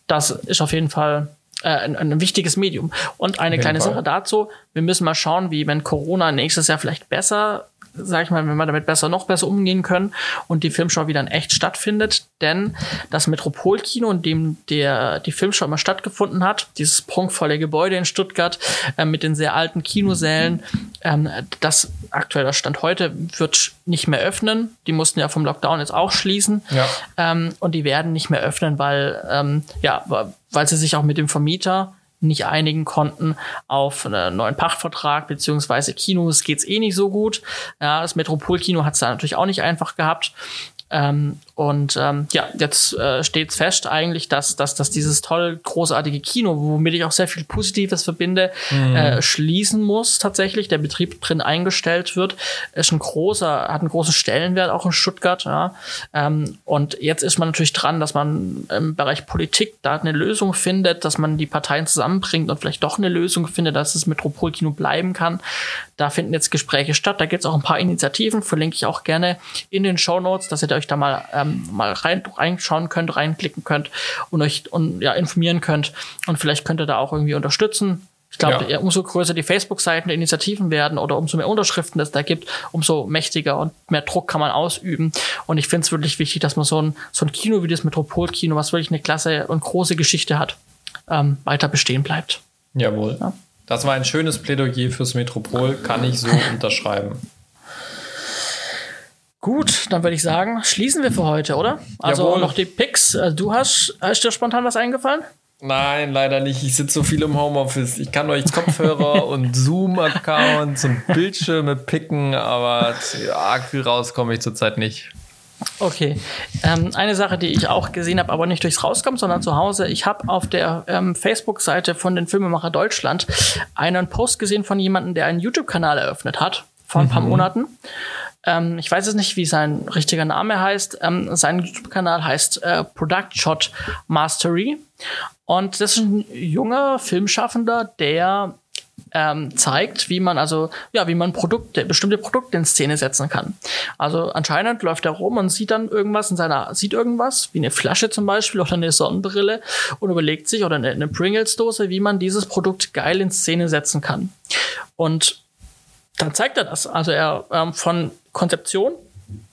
das ist auf jeden Fall äh, ein, ein wichtiges Medium. Und eine kleine Fall. Sache dazu, wir müssen mal schauen, wie wenn Corona nächstes Jahr vielleicht besser sag ich mal, wenn wir damit besser, noch besser umgehen können und die Filmschau wieder in echt stattfindet. Denn das Metropolkino, in dem der, die Filmschau immer stattgefunden hat, dieses prunkvolle Gebäude in Stuttgart äh, mit den sehr alten Kinosälen, ähm, das aktueller Stand heute wird nicht mehr öffnen. Die mussten ja vom Lockdown jetzt auch schließen. Ja. Ähm, und die werden nicht mehr öffnen, weil, ähm, ja, weil sie sich auch mit dem Vermieter nicht einigen konnten auf einen neuen Pachtvertrag, beziehungsweise Kinos geht's eh nicht so gut. Ja, das Metropolkino hat's da natürlich auch nicht einfach gehabt. Ähm, und ähm, ja, jetzt äh, steht fest eigentlich, dass, dass, dass dieses toll großartige Kino, womit ich auch sehr viel Positives verbinde, mhm. äh, schließen muss tatsächlich. Der Betrieb drin eingestellt wird, ist ein großer, hat einen großen Stellenwert auch in Stuttgart. Ja. Ähm, und jetzt ist man natürlich dran, dass man im Bereich Politik da eine Lösung findet, dass man die Parteien zusammenbringt und vielleicht doch eine Lösung findet, dass das Metropolkino bleiben kann. Da finden jetzt Gespräche statt. Da gibt es auch ein paar Initiativen, verlinke ich auch gerne in den Show Notes, dass ihr euch da mal, ähm, mal rein, reinschauen könnt, reinklicken könnt und euch und, ja, informieren könnt. Und vielleicht könnt ihr da auch irgendwie unterstützen. Ich glaube, ja. umso größer die Facebook-Seiten der Initiativen werden oder umso mehr Unterschriften es da gibt, umso mächtiger und mehr Druck kann man ausüben. Und ich finde es wirklich wichtig, dass man so ein, so ein Kino wie das Metropolkino, was wirklich eine klasse und große Geschichte hat, ähm, weiter bestehen bleibt. Jawohl. Ja. Das war ein schönes Plädoyer fürs Metropol, kann ich so unterschreiben. Gut, dann würde ich sagen, schließen wir für heute, oder? Also Jawohl. noch die Picks. Äh, du hast, ist dir spontan was eingefallen? Nein, leider nicht. Ich sitze so viel im Homeoffice. Ich kann euch Kopfhörer und Zoom-Accounts und Bildschirme picken, aber arg viel raus komme ich zurzeit nicht. Okay. Ähm, eine Sache, die ich auch gesehen habe, aber nicht durchs Rauskommen, sondern zu Hause. Ich habe auf der ähm, Facebook-Seite von den Filmemacher Deutschland einen Post gesehen von jemandem, der einen YouTube-Kanal eröffnet hat vor ein paar mhm. Monaten. Ähm, ich weiß jetzt nicht, wie sein richtiger Name heißt. Ähm, sein YouTube-Kanal heißt äh, Product Shot Mastery. Und das ist ein junger Filmschaffender, der ähm, zeigt, wie man also, ja, wie man Produkte, bestimmte Produkte in Szene setzen kann. Also anscheinend läuft er rum und sieht dann irgendwas in seiner, sieht irgendwas, wie eine Flasche zum Beispiel oder eine Sonnenbrille und überlegt sich oder eine, eine Pringles-Dose, wie man dieses Produkt geil in Szene setzen kann. Und dann zeigt er das. Also er ähm, von Konzeption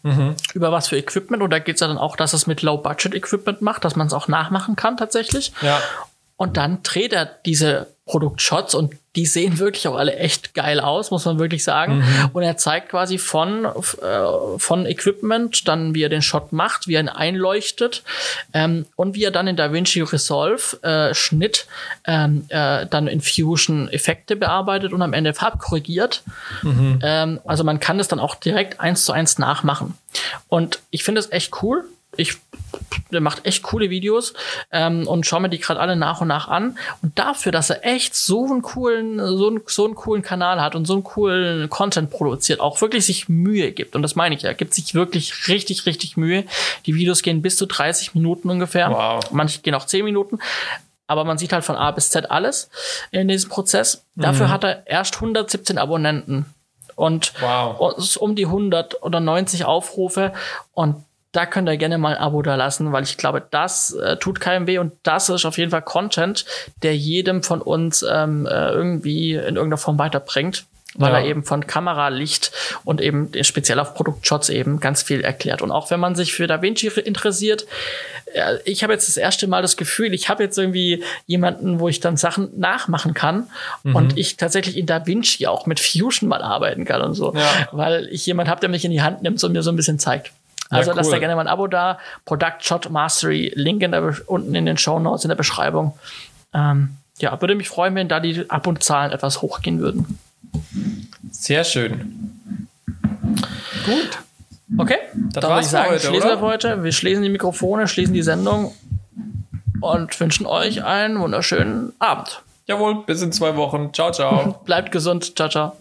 Mhm. Über was für Equipment und da geht es ja dann auch, dass es mit Low-Budget-Equipment macht, dass man es auch nachmachen kann tatsächlich. Ja. Und dann dreht er diese Produktshots und die sehen wirklich auch alle echt geil aus, muss man wirklich sagen. Mhm. Und er zeigt quasi von, äh, von Equipment, dann wie er den Shot macht, wie er ihn einleuchtet ähm, und wie er dann in DaVinci Resolve äh, Schnitt ähm, äh, dann in Fusion Effekte bearbeitet und am Ende farbkorrigiert. Mhm. Ähm, also man kann das dann auch direkt eins zu eins nachmachen. Und ich finde es echt cool ich, der macht echt coole Videos ähm, und schaue mir die gerade alle nach und nach an. Und dafür, dass er echt so einen coolen, so einen, so einen coolen Kanal hat und so einen coolen Content produziert, auch wirklich sich Mühe gibt. Und das meine ich ja, gibt sich wirklich richtig, richtig Mühe. Die Videos gehen bis zu 30 Minuten ungefähr. Wow. Manche gehen auch 10 Minuten. Aber man sieht halt von A bis Z alles in diesem Prozess. Dafür mhm. hat er erst 117 Abonnenten und wow. um die 100 oder 90 Aufrufe. Und da könnt ihr gerne mal ein Abo da lassen, weil ich glaube, das äh, tut keinem weh und das ist auf jeden Fall Content, der jedem von uns ähm, äh, irgendwie in irgendeiner Form weiterbringt, weil ja. er eben von Kameralicht und eben speziell auf Produktshots eben ganz viel erklärt. Und auch wenn man sich für Da Vinci interessiert, äh, ich habe jetzt das erste Mal das Gefühl, ich habe jetzt irgendwie jemanden, wo ich dann Sachen nachmachen kann mhm. und ich tatsächlich in Da Vinci auch mit Fusion mal arbeiten kann und so, ja. weil ich jemand habe, der mich in die Hand nimmt und mir so ein bisschen zeigt. Also ja, cool. lasst da gerne mal ein Abo da. Product Shot Mastery, Link in der, unten in den Show Notes in der Beschreibung. Ähm, ja, würde mich freuen, wenn da die Ab- und Zahlen etwas hochgehen würden. Sehr schön. Gut. Okay, das dann würde ich sagen, heute, schließen oder? wir heute. Wir schließen die Mikrofone, schließen die Sendung und wünschen euch einen wunderschönen Abend. Jawohl, bis in zwei Wochen. Ciao, ciao. Bleibt gesund. Ciao, ciao.